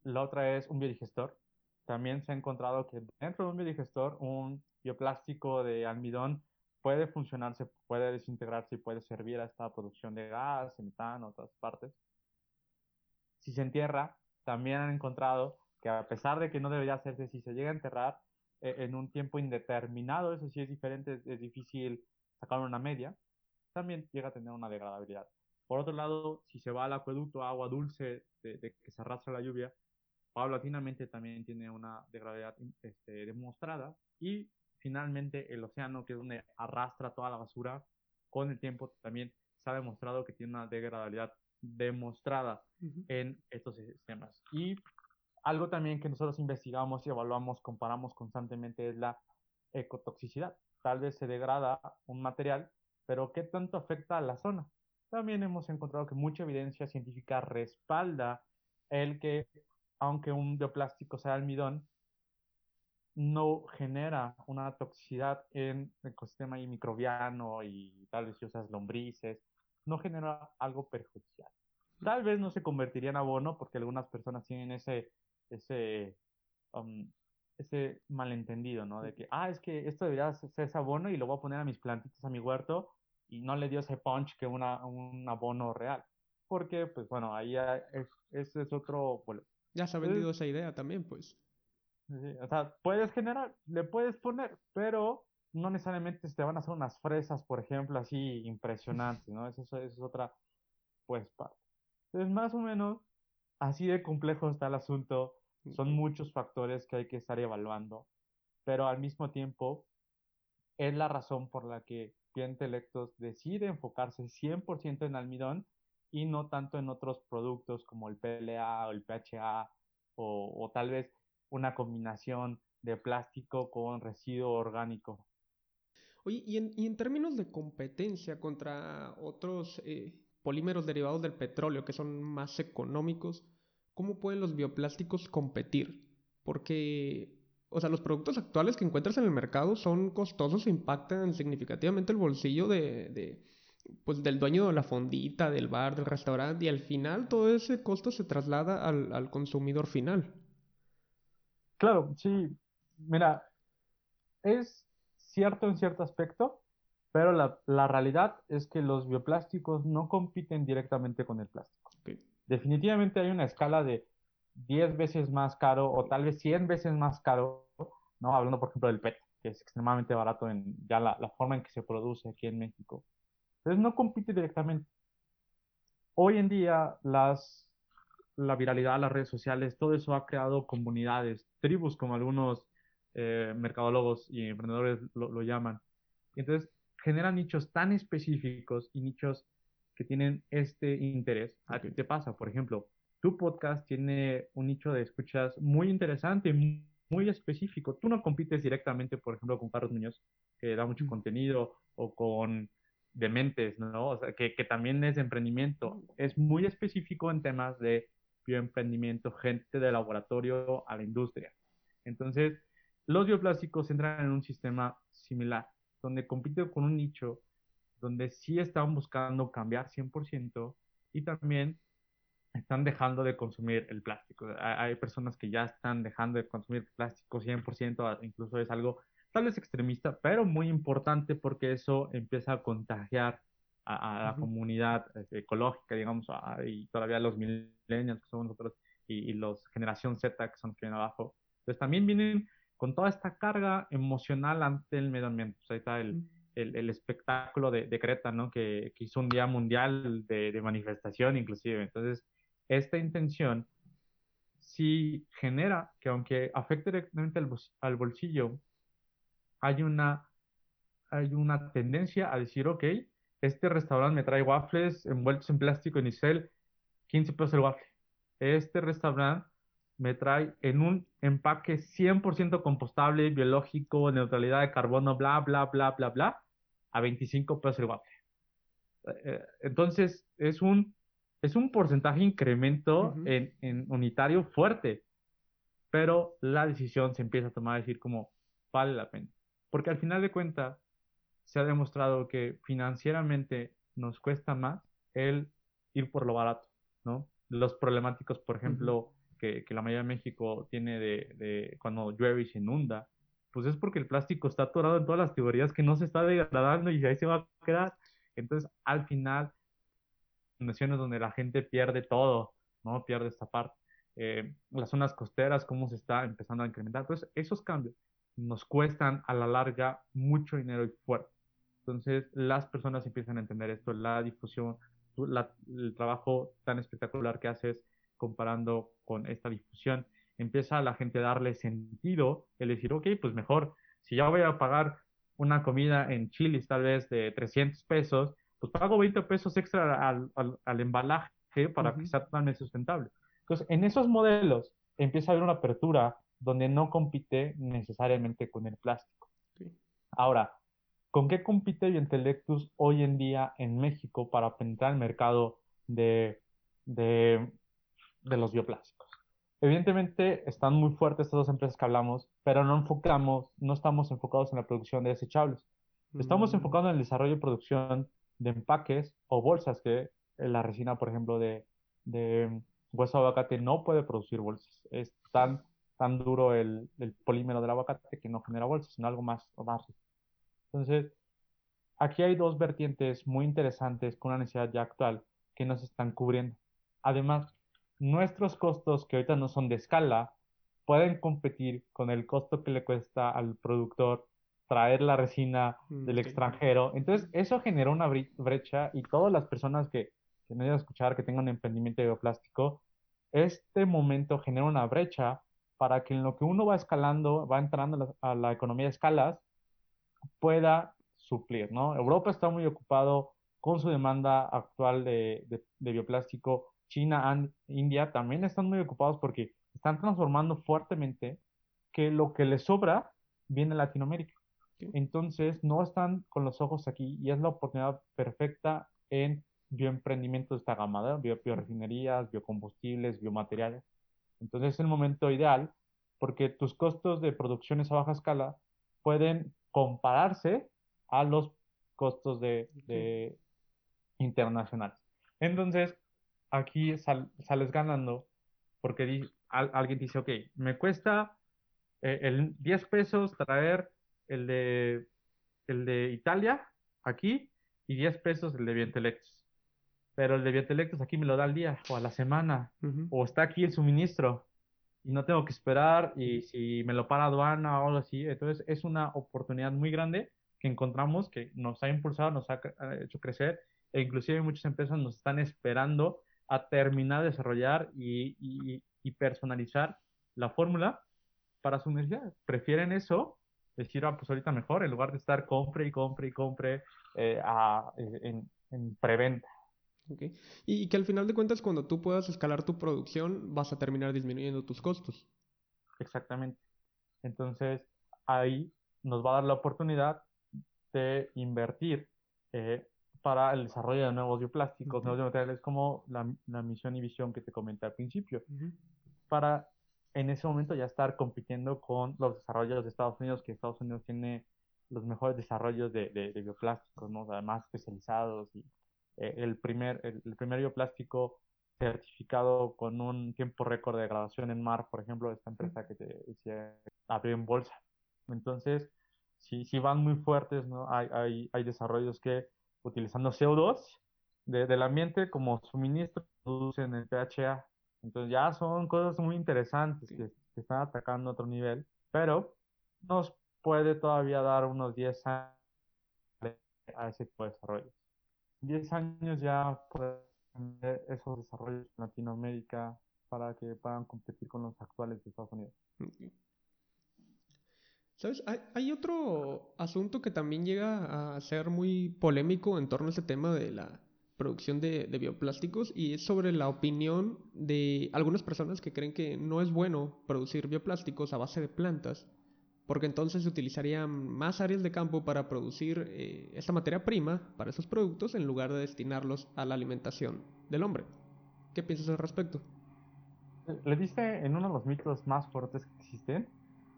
la otra es un biodigestor. También se ha encontrado que dentro de un biodigestor, un bioplástico de almidón puede funcionarse, puede desintegrarse y puede servir a esta producción de gas, metano, otras partes. Si se entierra, también han encontrado que a pesar de que no debería hacerse, si se llega a enterrar eh, en un tiempo indeterminado, eso sí es diferente, es, difícil sacar una media, también llega a tener una degradabilidad. Por otro lado, si se va al acueducto, agua dulce de, de que se arrastra la lluvia, paulatinamente también tiene una degradabilidad este, demostrada y finalmente el océano, que es donde arrastra toda la basura, con el tiempo también se ha demostrado que tiene una degradabilidad demostrada en estos sistemas. Y algo también que nosotros investigamos y evaluamos, comparamos constantemente es la ecotoxicidad. Tal vez se degrada un material, pero ¿qué tanto afecta a la zona? También hemos encontrado que mucha evidencia científica respalda el que, aunque un bioplástico sea almidón, no genera una toxicidad en el ecosistema microbiano y tal vez si usas lombrices, no genera algo perjudicial. Tal vez no se convertiría en abono porque algunas personas tienen ese, ese, um, ese malentendido, ¿no? De que, ah, es que esto debería ser ese abono y lo voy a poner a mis plantitas, a mi huerto y no le dio ese punch que una, un abono real. Porque, pues bueno, ahí es, ese es otro... Bueno,
ya se ha vendido esa idea también, pues
o sea, puedes generar, le puedes poner, pero no necesariamente te van a hacer unas fresas, por ejemplo, así impresionantes, ¿no? Eso, eso es otra, pues, parte. Entonces, más o menos, así de complejo está el asunto. Son muchos factores que hay que estar evaluando, pero al mismo tiempo, es la razón por la que Intelectos decide enfocarse 100% en almidón y no tanto en otros productos como el PLA o el PHA o, o tal vez una combinación de plástico con residuo orgánico.
Oye, y en, y en términos de competencia contra otros eh, polímeros derivados del petróleo que son más económicos, ¿cómo pueden los bioplásticos competir? Porque, o sea, los productos actuales que encuentras en el mercado son costosos e impactan significativamente el bolsillo de, de pues del dueño de la fondita, del bar, del restaurante, y al final todo ese costo se traslada al, al consumidor final.
Claro, sí. Mira, es cierto en cierto aspecto, pero la, la realidad es que los bioplásticos no compiten directamente con el plástico. Definitivamente hay una escala de 10 veces más caro o tal vez 100 veces más caro, ¿no? Hablando, por ejemplo, del PET, que es extremadamente barato en ya la, la forma en que se produce aquí en México. Entonces no compite directamente. Hoy en día las la viralidad, las redes sociales, todo eso ha creado comunidades, tribus, como algunos eh, mercadólogos y emprendedores lo, llaman. Y entonces generan nichos tan específicos y nichos que tienen este interés. ¿A qué te pasa? Por ejemplo, tu podcast tiene un nicho de escuchas muy interesante, muy específico. Tú no compites directamente, por ejemplo, con Carlos Muñoz, que da mucho contenido, o con Dementes, ¿no? O sea, que, que también es de emprendimiento. Es muy específico en temas de bioemprendimiento, gente de laboratorio a la industria. Entonces, los bioplásticos entran en un sistema similar, donde compiten con un nicho, donde sí están buscando cambiar 100% y también están dejando de consumir el plástico. Hay personas que ya están dejando de consumir plástico 100%, incluso es algo tal vez extremista, pero muy importante porque eso empieza a contagiar a, la comunidad este, ecológica, digamos, y todavía los millennials que somos nosotros y, los generación Z que son los que vienen abajo. Entonces también vienen con toda esta carga emocional ante el medio ambiente. Pues ahí está el, el, espectáculo de, de, Creta, ¿no? Que, que, hizo un día mundial de, de, manifestación inclusive. Entonces, esta intención sí genera que aunque afecte directamente al, al bolsillo, hay una, hay una tendencia a decir, ok, este restaurante me trae waffles envueltos en plástico en Isel, 15 pesos el waffle. Este restaurante me trae en un empaque 100% compostable, biológico, neutralidad de carbono, bla, bla, bla, bla, bla, a 25 pesos el waffle. Eh, entonces, es un, es un porcentaje incremento en, en, unitario fuerte, pero la decisión se empieza a tomar a decir como vale la pena. Porque al final de cuentas, se ha demostrado que financieramente nos cuesta más el ir por lo barato, ¿no? Los problemáticos, por ejemplo, que, que, la mayoría de México tiene de, de, cuando llueve y se inunda, pues es porque el plástico está atorado en todas las teorías que no se está degradando y ahí se va a quedar. Entonces, al final, naciones donde la gente pierde todo, ¿no? Pierde esta parte. Eh, las zonas costeras, cómo se está empezando a incrementar. Entonces, esos cambios nos cuestan a la larga mucho dinero y fuerte. Entonces, las personas empiezan a entender esto, la difusión, el trabajo tan espectacular que haces comparando con esta difusión, empieza a la gente a darle sentido, el decir, ok, pues mejor, si ya voy a pagar una comida en Chile tal vez de 300 pesos, pues pago 20 pesos extra al, al, embalaje para que sea totalmente sustentable. Entonces, en esos modelos empieza a haber una apertura donde no compite necesariamente con el plástico. Ahora, ¿con qué compite Biointelectus hoy en día en México para penetrar el mercado de, de, de los bioplásticos? Evidentemente están muy fuertes estas dos empresas que hablamos, pero no enfocamos, no estamos enfocados en la producción de desechables. Estamos mm. enfocados en el desarrollo y producción de empaques o bolsas que la resina, por ejemplo, de, de hueso de aguacate no puede producir bolsas. Es tan tan duro el, polímero del aguacate que no genera bolsas, sino algo más, más Entonces, aquí hay dos vertientes muy interesantes con una necesidad ya actual que nos están cubriendo. Además, nuestros costos, que ahorita no son de escala, pueden competir con el costo que le cuesta al productor traer la resina mm, del extranjero. Entonces, eso genera una brecha y todas las personas que, que no a escuchar, que tengan un emprendimiento de bioplástico, este momento genera una brecha para que en lo que uno va escalando, va entrando a la, economía de escalas, pueda suplir, ¿no? Europa está muy ocupado con su demanda actual de, de, bioplástico. China, y India también están muy ocupados porque están transformando fuertemente que lo que les sobra viene de Latinoamérica. Entonces, no están con los ojos aquí y es la oportunidad perfecta en bioemprendimientos de esta gama, bio, biorefinerías, biocombustibles, biomateriales. Entonces es el momento ideal porque tus costos de producciones a baja escala pueden compararse a los costos de, internacionales. Entonces, aquí sales ganando porque alguien dice, ok, me cuesta eh, el 10 pesos traer el de, el de Italia aquí y 10 pesos el de Vientelectus pero el de Biotelectos aquí me lo da al día o a la semana, o está aquí el suministro y no tengo que esperar y si me lo para aduana o algo así, entonces es una oportunidad muy grande que encontramos que nos ha impulsado, nos ha hecho crecer e inclusive muchas empresas nos están esperando a terminar de desarrollar y, personalizar la fórmula para su necesidad. Prefieren eso, decir, ah, pues ahorita mejor, en lugar de estar compre y compre y compre eh, en preventa.
Y que al final de cuentas, cuando tú puedas escalar tu producción, vas a terminar disminuyendo tus costos.
Exactamente. Entonces, ahí nos va a dar la oportunidad de invertir eh, para el desarrollo de nuevos bioplásticos, nuevos materiales, como la, misión y visión que te comenté al principio, para en ese momento ya estar compitiendo con los desarrollos de Estados Unidos, que Estados Unidos tiene los mejores desarrollos de, de, de bioplásticos, ¿no? además especializados y eh, el, primer, el, primer bioplástico certificado con un tiempo récord de graduación en mar, por ejemplo, esta empresa que te decía, abrió en bolsa. Entonces, si, si van muy fuertes, ¿no? Hay, hay, hay desarrollos que utilizando CO2 del ambiente como suministro producen el PHA. Entonces ya son cosas muy interesantes que, que están atacando a otro nivel, pero nos puede todavía dar unos 10 años a ese tipo de desarrollo. 10 años ya puede tener esos desarrollos en Latinoamérica para que puedan competir con los actuales de Estados Unidos.
¿Sabes? Hay, otro asunto que también llega a ser muy polémico en torno a ese tema de la producción de, bioplásticos y es sobre la opinión de algunas personas que creen que no es bueno producir bioplásticos a base de plantas porque entonces se utilizarían más áreas de campo para producir eh, esta materia prima para esos productos en lugar de destinarlos a la alimentación del hombre. ¿Qué piensas al respecto?
Le diste en uno de los mitos más fuertes que existen,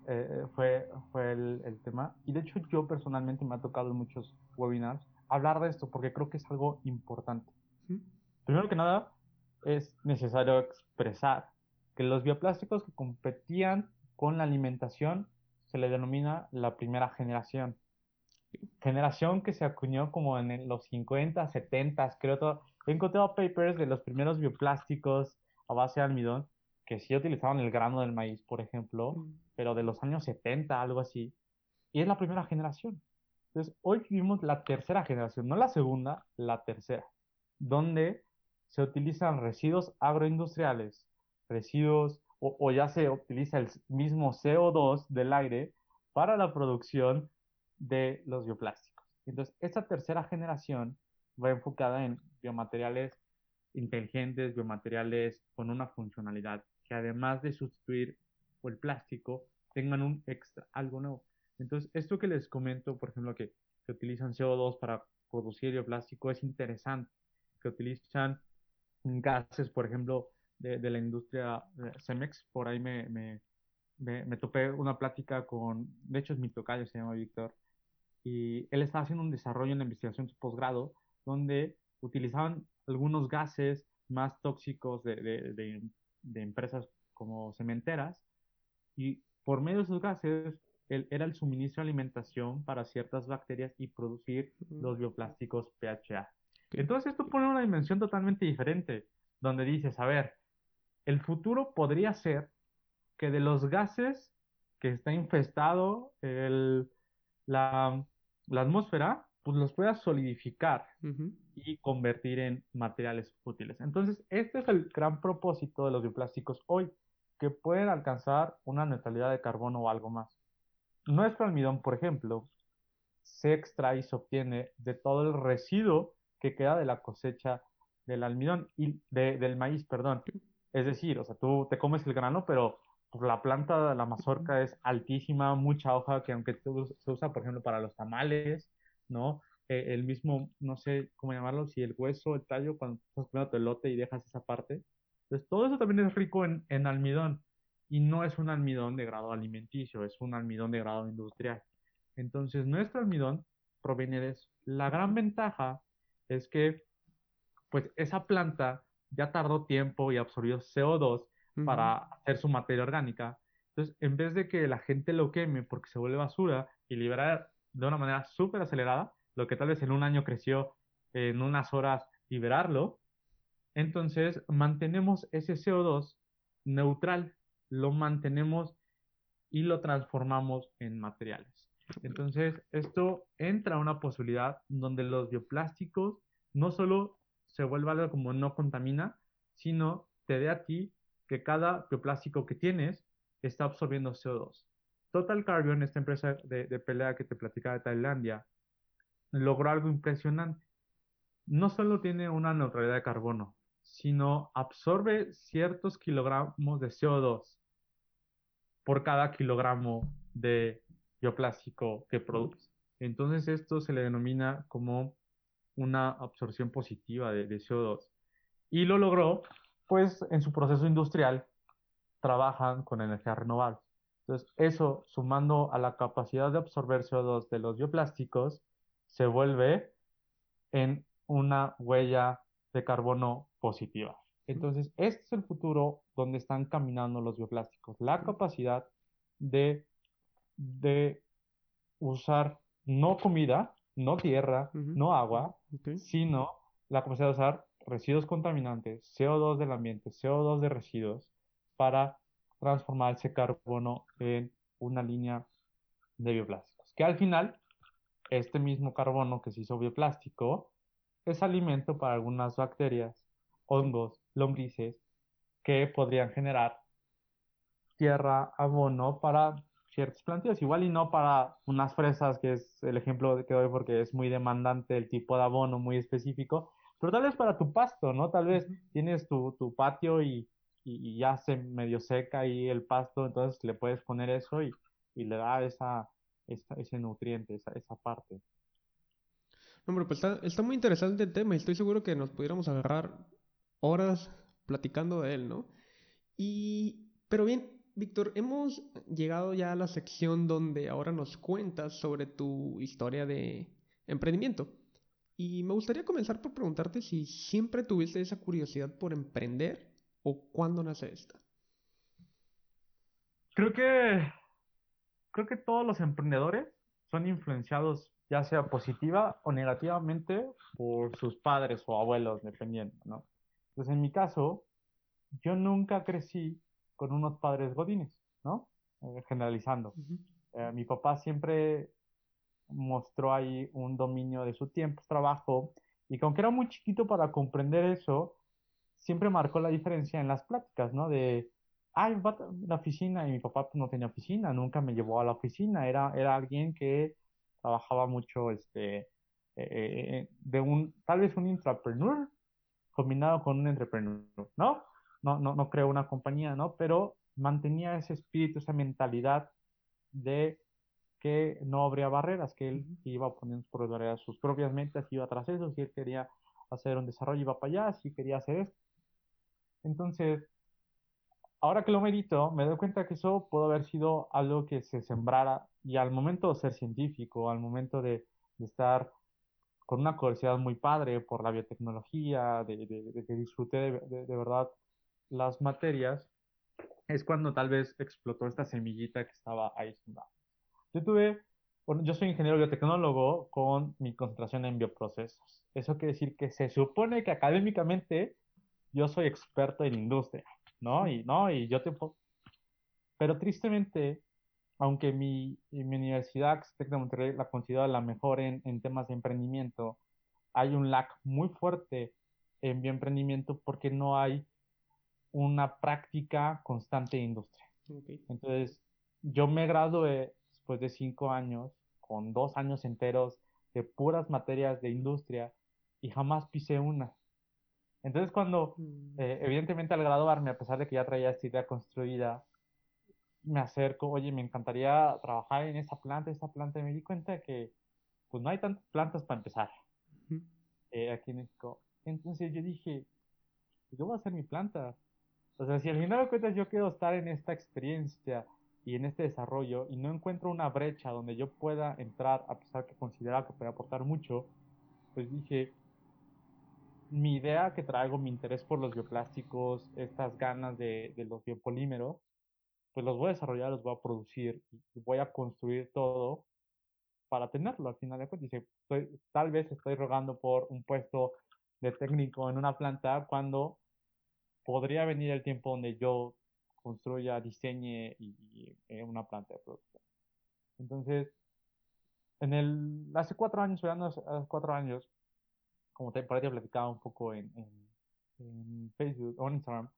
eh, fue, fue el, tema. Y de hecho yo personalmente me ha tocado en muchos webinars hablar de esto porque creo que es algo importante. Primero que nada, es necesario expresar que los bioplásticos que competían con la alimentación se le denomina la primera generación. Generación que se acuñó como en los 50, 70, creo. Todo. He encontrado papers de los primeros bioplásticos a base de almidón que sí utilizaban el grano del maíz, por ejemplo, mm. pero de los años 70, algo así. Y es la primera generación. Entonces, hoy vivimos la tercera generación, no la segunda, la tercera, donde se utilizan residuos agroindustriales, residuos o, ya se utiliza el mismo CO2 del aire para la producción de los bioplásticos. Entonces, esta tercera generación va enfocada en biomateriales inteligentes, biomateriales con una funcionalidad que además de sustituir el plástico, tengan un extra, algo nuevo. Entonces, esto que les comento, por ejemplo, que, que utilizan CO2 para producir bioplástico es interesante, que utilizan gases, por ejemplo, de, la industria Cemex. Por ahí me, me, me, topé una plática con, de hecho es mi tocayo, se llama Víctor, y él estaba haciendo un desarrollo en la investigación de posgrado, donde utilizaban algunos gases más tóxicos de, de, de, empresas como cementeras, y por medio de esos gases él, era el suministro de alimentación para ciertas bacterias y producir los bioplásticos PHA. Entonces esto pone una dimensión totalmente diferente, donde dices, a ver, el futuro podría ser que de los gases que está infestado la, atmósfera, pues los pueda solidificar y convertir en materiales útiles. Entonces, este es el gran propósito de los bioplásticos hoy, que pueden alcanzar una neutralidad de carbono o algo más. Nuestro almidón, por ejemplo, se extrae y se obtiene de todo el residuo que queda de la cosecha del almidón y del maíz, perdón. Es decir, o sea, tú te comes el grano, pero pues, la planta, la mazorca es altísima, mucha hoja que aunque se usa, por ejemplo, para los tamales, ¿no? Eh, el mismo, no sé cómo llamarlo, si el hueso, el tallo, cuando estás comiendo tu elote y dejas esa parte. Entonces, todo eso también es rico en, en almidón y no es un almidón de grado alimenticio, es un almidón de grado industrial. Entonces, nuestro almidón proviene de eso. La gran ventaja es que, pues, esa planta ya tardó tiempo y absorbió CO2 para hacer su materia orgánica. Entonces, en vez de que la gente lo queme porque se vuelve basura y liberar de una manera súper acelerada, lo que tal vez en un año creció en unas horas liberarlo, entonces mantenemos ese CO2 neutral, lo mantenemos y lo transformamos en materiales. Entonces, esto entra a una posibilidad donde los bioplásticos no solo se vuelva algo como no contamina, sino te dé a ti que cada bioplástico que tienes está absorbiendo CO2. Total Carbon, esta empresa de, pelea que te platicaba de Tailandia, logró algo impresionante. No solo tiene una neutralidad de carbono, sino absorbe ciertos kilogramos de CO2 por cada kilogramo de bioplástico que produce. Entonces esto se le denomina como una absorción positiva de, CO2. Y lo logró, pues en su proceso industrial trabajan con energía renovable. Entonces, eso sumando a la capacidad de absorber CO2 de los bioplásticos, se vuelve en una huella de carbono positiva. Entonces, este es el futuro donde están caminando los bioplásticos, la capacidad de, de usar no comida, no tierra, no agua, sino la capacidad de usar residuos contaminantes, CO2 del ambiente, CO2 de residuos, para transformar ese carbono en una línea de bioplásticos. Que al final, este mismo carbono que se hizo bioplástico es alimento para algunas bacterias, hongos, lombrices, que podrían generar tierra, abono para ciertos plantíos, igual y no para unas fresas, que es el ejemplo que doy porque es muy demandante el tipo de abono muy específico, pero tal vez para tu pasto, ¿no? Tal vez tienes tu, tu patio y, y, ya se medio seca ahí el pasto, entonces le puedes poner eso y, y le da esa, ese nutriente, esa, esa parte.
Hombre, pues está, está muy interesante el tema y estoy seguro que nos pudiéramos agarrar horas platicando de él, ¿no? Y, pero bien, Víctor, hemos llegado ya a la sección donde ahora nos cuentas sobre tu historia de emprendimiento. Y me gustaría comenzar por preguntarte si siempre tuviste esa curiosidad por emprender o cuándo nace esta.
Creo que creo que todos los emprendedores son influenciados ya sea positiva o negativamente por sus padres o abuelos, dependiendo, ¿no? Entonces, en mi caso, yo nunca crecí con unos padres godines, ¿no? Eh, generalizando. Eh, mi papá siempre mostró ahí un dominio de su tiempo, trabajo, y aunque era muy chiquito para comprender eso, siempre marcó la diferencia en las pláticas, ¿no? De, ay, va a la oficina, y mi papá pues, no tenía oficina, nunca me llevó a la oficina, era, era alguien que trabajaba mucho, este, eh, de un, tal vez un intrapreneur combinado con un entrepreneur, ¿no? No, no, no creó una compañía, ¿no? Pero mantenía ese espíritu, esa mentalidad de que no habría barreras, que él iba poniendo sus barreras, sus propias metas, iba tras eso, si él quería hacer un desarrollo, iba para allá, si quería hacer esto. Entonces, ahora que lo medito, me doy cuenta que eso pudo haber sido algo que se sembrara y al momento de ser científico, al momento de, estar con una curiosidad muy padre por la biotecnología, de, de, que disfruté de, verdad las materias, es cuando tal vez explotó esta semillita que estaba ahí. Yo tuve, bueno, yo soy ingeniero biotecnólogo con mi concentración en bioprocesos. Eso quiere decir que se supone que académicamente yo soy experto en industria, ¿no? Y, ¿no? y yo te... Pero tristemente, aunque mi, mi universidad, Tec de Monterrey, la considero la mejor en, en temas de emprendimiento, hay un lag muy fuerte en bioemprendimiento porque no hay una práctica constante de industria. Entonces, yo me gradué después de cinco años, con dos años enteros de puras materias de industria y jamás pisé una. Entonces, cuando, mm. eh, evidentemente al graduarme, a pesar de que ya traía esta idea construida, me acerco, oye, me encantaría trabajar en esa planta, esa planta, y me di cuenta de que pues no hay tantas plantas para empezar eh, aquí en México. Entonces yo dije, pues, yo voy a hacer mi planta. O sea, si al final de cuentas yo quiero estar en esta experiencia y en este desarrollo y no encuentro una brecha donde yo pueda entrar a pesar que consideraba que puede aportar mucho, pues dije, mi idea que traigo, mi interés por los bioplásticos, estas ganas de, los biopolímeros, pues los voy a desarrollar, los voy a producir y voy a construir todo para tenerlo al final de cuentas. Dice, tal vez estoy rogando por un puesto de técnico en una planta cuando podría venir el tiempo donde yo construya, diseñe y, una planta de producción. Entonces, en el, hace cuatro años, hace cuatro años, como te, ahí platicaba un poco en, Facebook o en Instagram,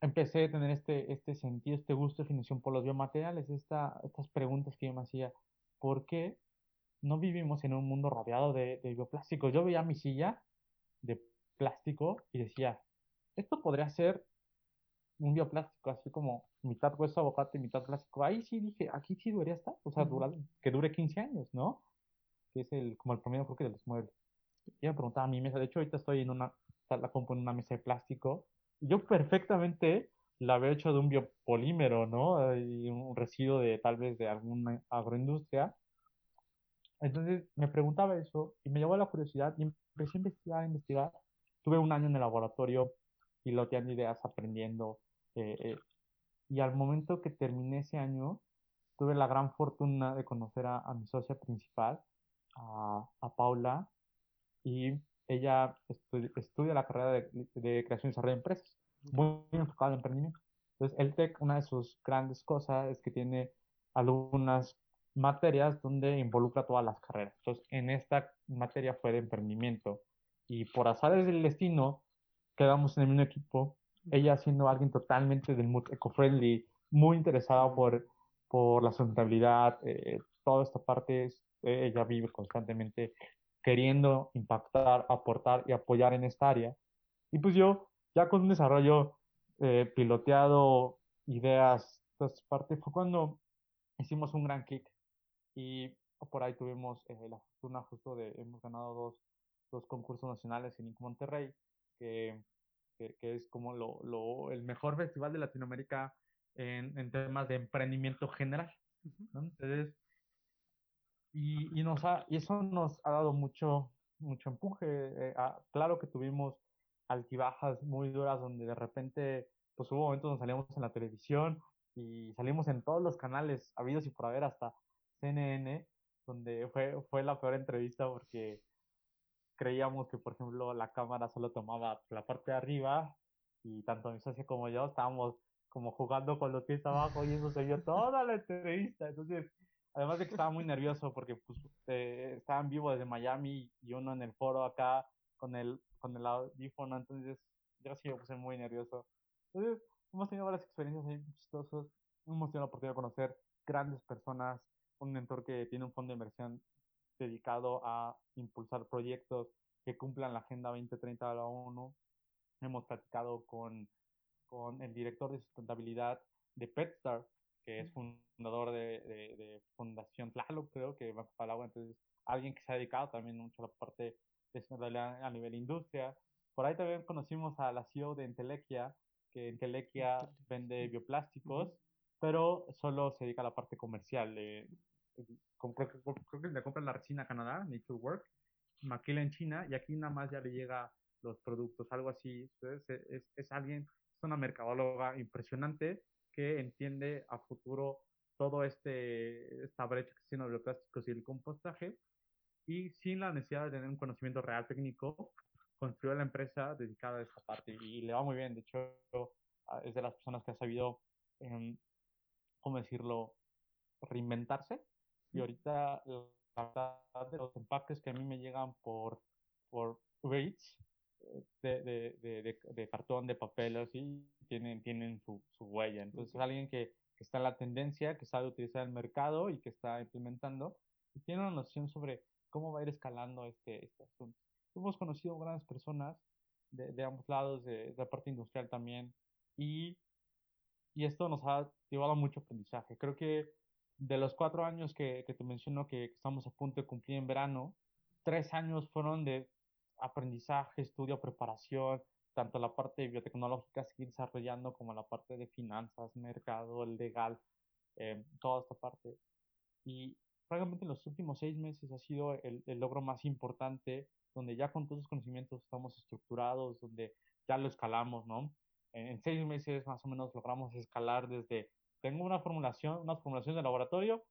empecé a tener este, este sentido, este gusto, definición por los biomateriales, esta, estas preguntas que yo me hacía, ¿por qué no vivimos en un mundo rodeado de, de bioplásticos? Yo veía mi silla de plástico y decía, esto podría ser un bioplástico, así como mitad hueso aguacate y mitad plástico. Ahí sí dije, aquí sí debería estar, o sea, que dure 15 años, ¿no? Que es el, como el promedio creo que de los muebles. Y me preguntaba a mi mesa, de hecho ahorita estoy en una, la compro en una mesa de plástico yo perfectamente la había hecho de un biopolímero, ¿no? Y un residuo de tal vez de alguna agroindustria. Entonces me preguntaba eso y me llevó la curiosidad y empecé a investigar, a investigar. Tuve un año en el laboratorio piloteando ideas, aprendiendo. Eh, eh, y al momento que terminé ese año, tuve la gran fortuna de conocer a, mi socia principal, a, a Paula, y ella estudia la carrera de, creación y desarrollo de empresas, muy enfocada en emprendimiento. Entonces, el TEC, una de sus grandes cosas es que tiene alumnas materias donde involucra todas las carreras. Entonces, en esta materia fue de emprendimiento y por azares del destino quedamos en el mismo equipo, ella siendo alguien totalmente del mood eco-friendly, muy interesada por, por la sustentabilidad, eh, toda esta parte, es, eh, ella vive constantemente queriendo impactar, aportar y apoyar en esta área. Y pues yo, ya con un desarrollo eh, piloteado, ideas, toda esta parte, fue cuando hicimos un gran kick y por ahí tuvimos la fortuna justo de, hemos ganado dos, dos concursos nacionales en Inc. Monterrey, que, que, es como lo, lo, el mejor festival de Latinoamérica en, en temas de emprendimiento general. Entonces, y, y, nos ha, y eso nos ha dado mucho, mucho empuje. Eh, claro que tuvimos altibajas muy duras donde de repente, pues hubo momentos donde salíamos en la televisión y salimos en todos los canales habidos y por haber hasta CNN, donde fue, fue la peor entrevista porque creíamos que, por ejemplo, la cámara solo tomaba la parte de arriba y tanto mi socio como yo estábamos como jugando con los pies abajo y eso se vio toda la entrevista. Entonces, además de que estaba muy nervioso porque pues, eh, estaba vivo desde Miami y uno en el foro acá con el, con el audífono, entonces yo sí me puse muy nervioso. Entonces, hemos tenido varias experiencias ahí chistosas, hemos tenido la oportunidad de conocer grandes personas, un mentor que tiene un fondo de inversión dedicado a impulsar proyectos que cumplan la Agenda 2030 de la ONU. Hemos platicado con, con el director de sustentabilidad de PetStar, que es fundador de, de, Fundación Tlaloc, creo que va para agua, entonces alguien que se ha dedicado también mucho a la parte de sustentabilidad a nivel industria. Por ahí también conocimos a la CEO de Entelequia, que Entelequia vende bioplásticos, pero solo se dedica a la parte comercial. Eh, creo, que le compran la resina a Canadá, Nature Work, maquila en China y aquí nada más ya le llega los productos, algo así. Entonces, es, es alguien, es una mercadóloga impresionante que entiende a futuro todo este esta brecha que tiene los plásticos y el compostaje y sin la necesidad de tener un conocimiento real técnico construyó la empresa dedicada a esta parte y le va muy bien de hecho es de las personas que ha sabido eh, cómo decirlo reinventarse y ahorita la verdad de los empaques que a mí me llegan por, por Uber de, de, de, de, cartón, de papel, así, tienen, tienen su, su huella. Entonces, es alguien que, que, está en la tendencia, que sabe utilizar el mercado y que está implementando y tiene una noción sobre cómo va a ir escalando este, este asunto. Hemos conocido grandes personas de, de ambos lados, de, la parte industrial también, y, y esto nos ha llevado a mucho aprendizaje. Creo que de los cuatro años que, que te menciono que, estamos a punto de cumplir en verano, tres años fueron de aprendizaje, estudio, preparación, tanto la parte biotecnológica seguir desarrollando como la parte de finanzas, mercado, legal, eh, toda esta parte. Y francamente en los últimos seis meses ha sido el, el, logro más importante, donde ya con todos los conocimientos estamos estructurados, donde ya lo escalamos, ¿no? En seis meses más o menos logramos escalar desde tengo una formulación, una formulación de laboratorio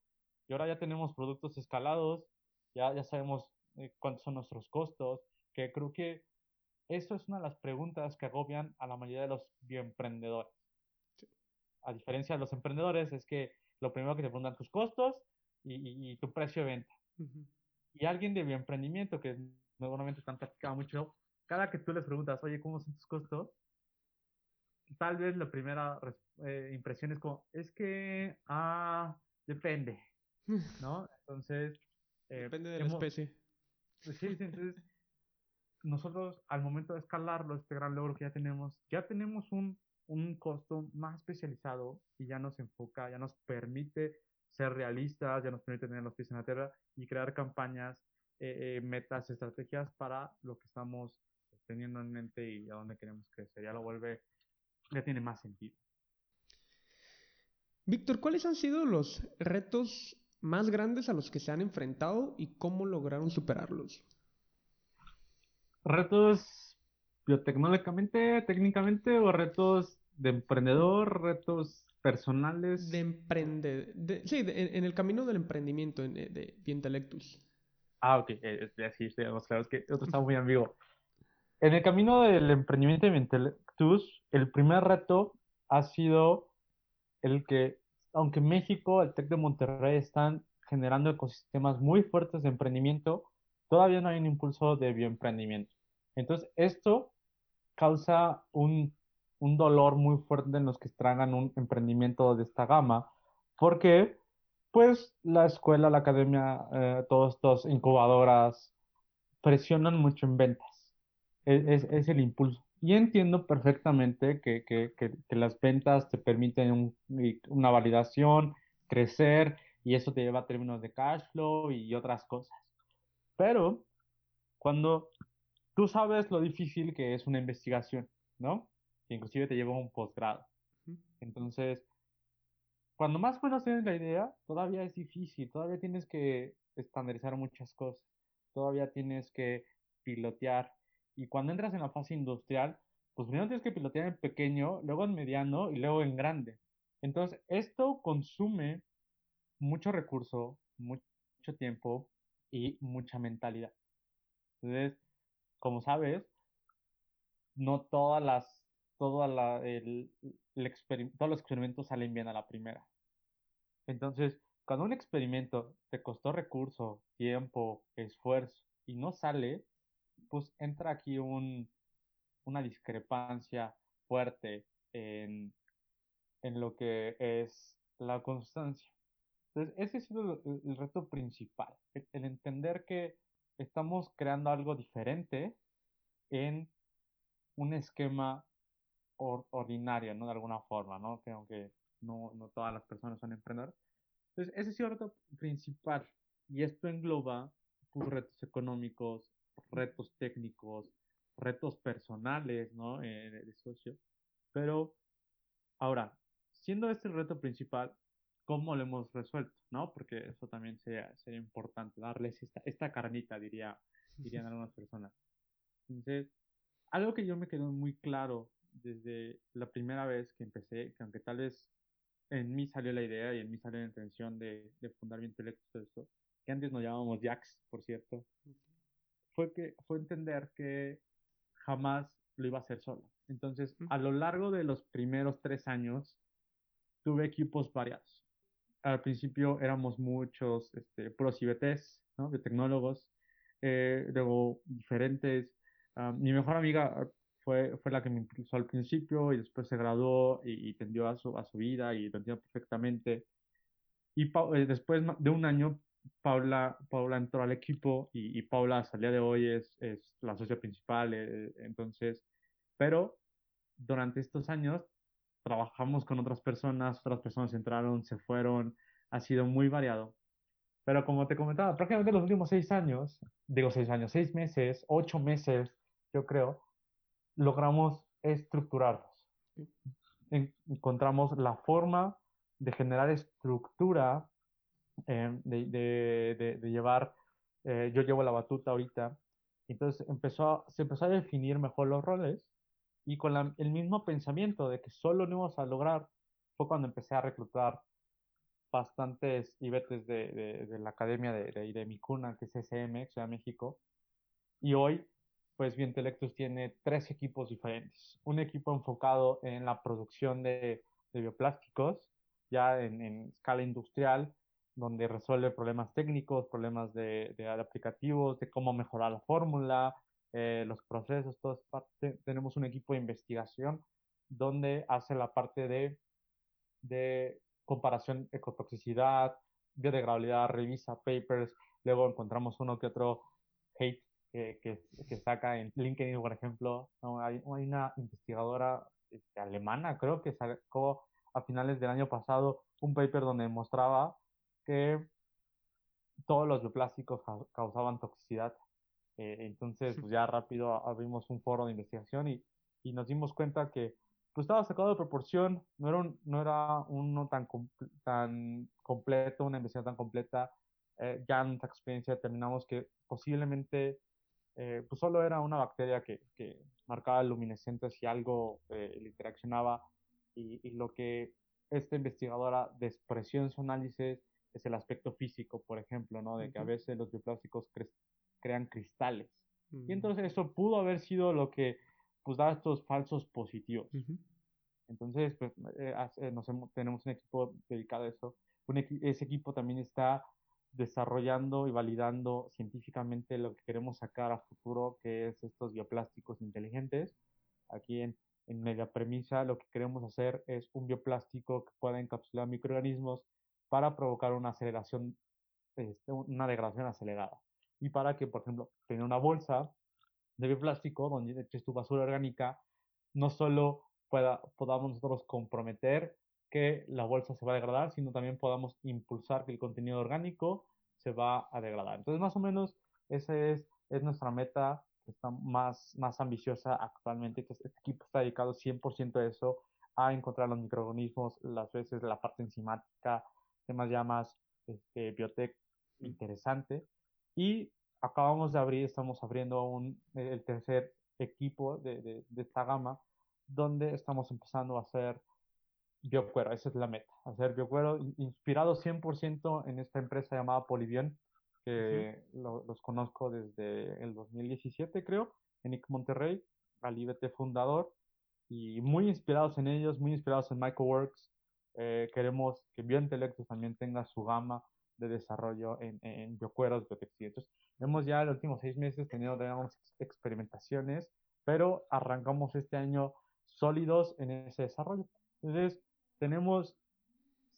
y ahora ya tenemos productos escalados, ya, ya sabemos eh, cuántos son nuestros costos, que creo que eso es una de las preguntas que agobian a la mayoría de los bioemprendedores. A diferencia de los emprendedores, es que lo primero que te preguntan tus costos y, y, tu precio de venta. Y alguien de bioemprendimiento, que normalmente están practicando mucho, cada que tú les preguntas, oye, ¿cómo son tus costos? Tal vez la primera eh, impresión es como, es que, ah, depende, ¿no? Entonces...
Eh, depende de la especie.
Pues sí, sí, entonces nosotros al momento de escalarlo, este gran logro que ya tenemos, ya tenemos un, un costo más especializado y ya nos enfoca, ya nos permite ser realistas, ya nos permite tener los pies en la tierra y crear campañas, eh, eh metas, estrategias para lo que estamos teniendo en mente y a dónde queremos crecer. Ya lo vuelve, ya tiene más sentido.
Víctor, ¿cuáles han sido los retos más grandes a los que se han enfrentado y cómo lograron superarlos?
¿Retos biotecnológicamente, técnicamente o retos de emprendedor, retos personales?
De emprendedor, sí, en, el camino del emprendimiento en, de Bientelectus.
Ah, ok, eh, así estamos claros que otro está muy ambiguo. En el camino del emprendimiento de El primer reto ha sido el que, aunque México, el TEC de Monterrey están generando ecosistemas muy fuertes de emprendimiento, todavía no hay un impulso de bioemprendimiento. Entonces, esto causa un, un dolor muy fuerte en los que tragan un emprendimiento de esta gama, porque pues la escuela, la academia, eh, todas estas incubadoras presionan mucho en ventas. E, es, el impulso. Y entiendo perfectamente que, que, que, las ventas te permiten una validación, crecer, y eso te lleva a términos de cash flow y otras cosas. Pero cuando tú sabes lo difícil que es una investigación, ¿no? Que inclusive te lleva a un posgrado. Entonces, cuando más o menos tienes la idea, todavía es difícil, todavía tienes que estandarizar muchas cosas, todavía tienes que pilotear. Y cuando entras en la fase industrial, pues primero tienes que pilotear en pequeño, luego en mediano y luego en grande. Entonces, esto consume mucho recurso, mucho tiempo y mucha mentalidad. Entonces, como sabes, no todas las, toda la, el, todos los experimentos salen bien a la primera. Entonces, cuando un experimento te costó recurso, tiempo, esfuerzo y no sale, pues entra aquí un, una discrepancia fuerte en, en lo que es la constancia. Entonces, ese ha sido el, reto principal, el, entender que estamos creando algo diferente en un esquema ordinario, ¿no? De alguna forma, ¿no? Que aunque no, no todas las personas son emprendedores. Entonces, ese ha sido el reto principal. Y esto engloba pues, retos económicos, retos técnicos, retos personales, ¿no? Eh, de socio. Pero, ahora, siendo este el reto principal, ¿cómo lo hemos resuelto? ¿No? Porque eso también sería, sería importante, darles esta, esta carnita, diría, dirían algunas personas. Entonces, algo que yo me quedó muy claro desde la primera vez que empecé, que aunque tal vez en mí salió la idea y en mí salió la intención de, de fundar mi intelecto, eso, que antes nos llamábamos Jax, por cierto, fue que fue entender que jamás lo iba a hacer solo. Entonces, a lo largo de los primeros tres años, tuve equipos variados. Al principio éramos muchos este, pros y BTs, ¿no? De tecnólogos, eh, luego diferentes. Ah, mi mejor amiga fue, fue la que me impulsó al principio y después se graduó y, tendió a su, a su vida y lo entiendo perfectamente. Y eh, después de un año, Paula, Paula entró al equipo y, y Paula hasta el día de hoy es, es la socia principal. Eh, entonces, pero durante estos años trabajamos con otras personas, otras personas entraron, se fueron, ha sido muy variado. Pero como te comentaba, prácticamente los últimos seis años, digo seis años, seis meses, ocho meses, yo creo, logramos estructurarlos. encontramos la forma de generar estructura, eh, de, llevar, eh, yo llevo la batuta ahorita, entonces empezó, se empezó a definir mejor los roles y con el mismo pensamiento de que solo no íbamos a lograr, fue cuando empecé a reclutar bastantes ibetes de, de, la academia de, de, mi cuna, que es SM, Ciudad de México, y hoy pues Biointelectus tiene tres equipos diferentes. Un equipo enfocado en la producción de, bioplásticos, ya en, escala industrial, donde resuelve problemas técnicos, problemas de, aplicativos, de cómo mejorar la fórmula, eh, los procesos, toda parte. Tenemos un equipo de investigación donde hace la parte de, de comparación ecotoxicidad, biodegradabilidad, revisa papers, luego encontramos uno que otro hate que, saca en LinkedIn, por ejemplo. Hay, una investigadora este, alemana, creo que sacó a finales del año pasado un paper donde mostraba que todos los bioplásticos causaban toxicidad. Eh, entonces, pues ya rápido abrimos un foro de investigación y, y nos dimos cuenta que pues estaba sacado de proporción, no era, no era uno tan, tan completo, una investigación tan completa. Eh, ya en nuestra experiencia determinamos que posiblemente eh, pues solo era una bacteria que, que marcaba luminescente si algo eh, le interaccionaba y, y, lo que esta investigadora despreció en su análisis es el aspecto físico, por ejemplo, ¿no? De que a veces los bioplásticos crean cristales. Y entonces eso pudo haber sido lo que pues da estos falsos positivos. Entonces, pues eh, nos tenemos un equipo dedicado a eso. ese equipo también está desarrollando y validando científicamente lo que queremos sacar a futuro, que es estos bioplásticos inteligentes. Aquí en, en media premisa lo que queremos hacer es un bioplástico que pueda encapsular microorganismos para provocar una aceleración, este, una degradación acelerada. Y para que, por ejemplo, tener una bolsa de bioplástico donde eches tu basura orgánica, no solo pueda, podamos nosotros comprometer que la bolsa se va a degradar, sino también podamos impulsar que el contenido orgánico se va a degradar. Entonces, más o menos, esa es, es nuestra meta que está más, más ambiciosa actualmente. Este equipo está dedicado 100% a eso, a encontrar los microorganismos, las veces la parte enzimática, temas ya más este, biotech interesante. Y acabamos de abrir, estamos abriendo un, el tercer equipo de, de, de esta gama, donde estamos empezando a hacer biocuero, esa es la meta, hacer biocuero inspirado 100% en esta empresa llamada Polivion, que los conozco desde el 2017 creo, en IC Monterrey, al IBT fundador, y muy inspirados en ellos, muy inspirados en Microworks. Eh, queremos que Biointelectus también tenga su gama de desarrollo en, en biocueros, biotextiles. Entonces, hemos ya en los últimos seis meses tenido digamos, experimentaciones, pero arrancamos este año sólidos en ese desarrollo. Entonces, tenemos,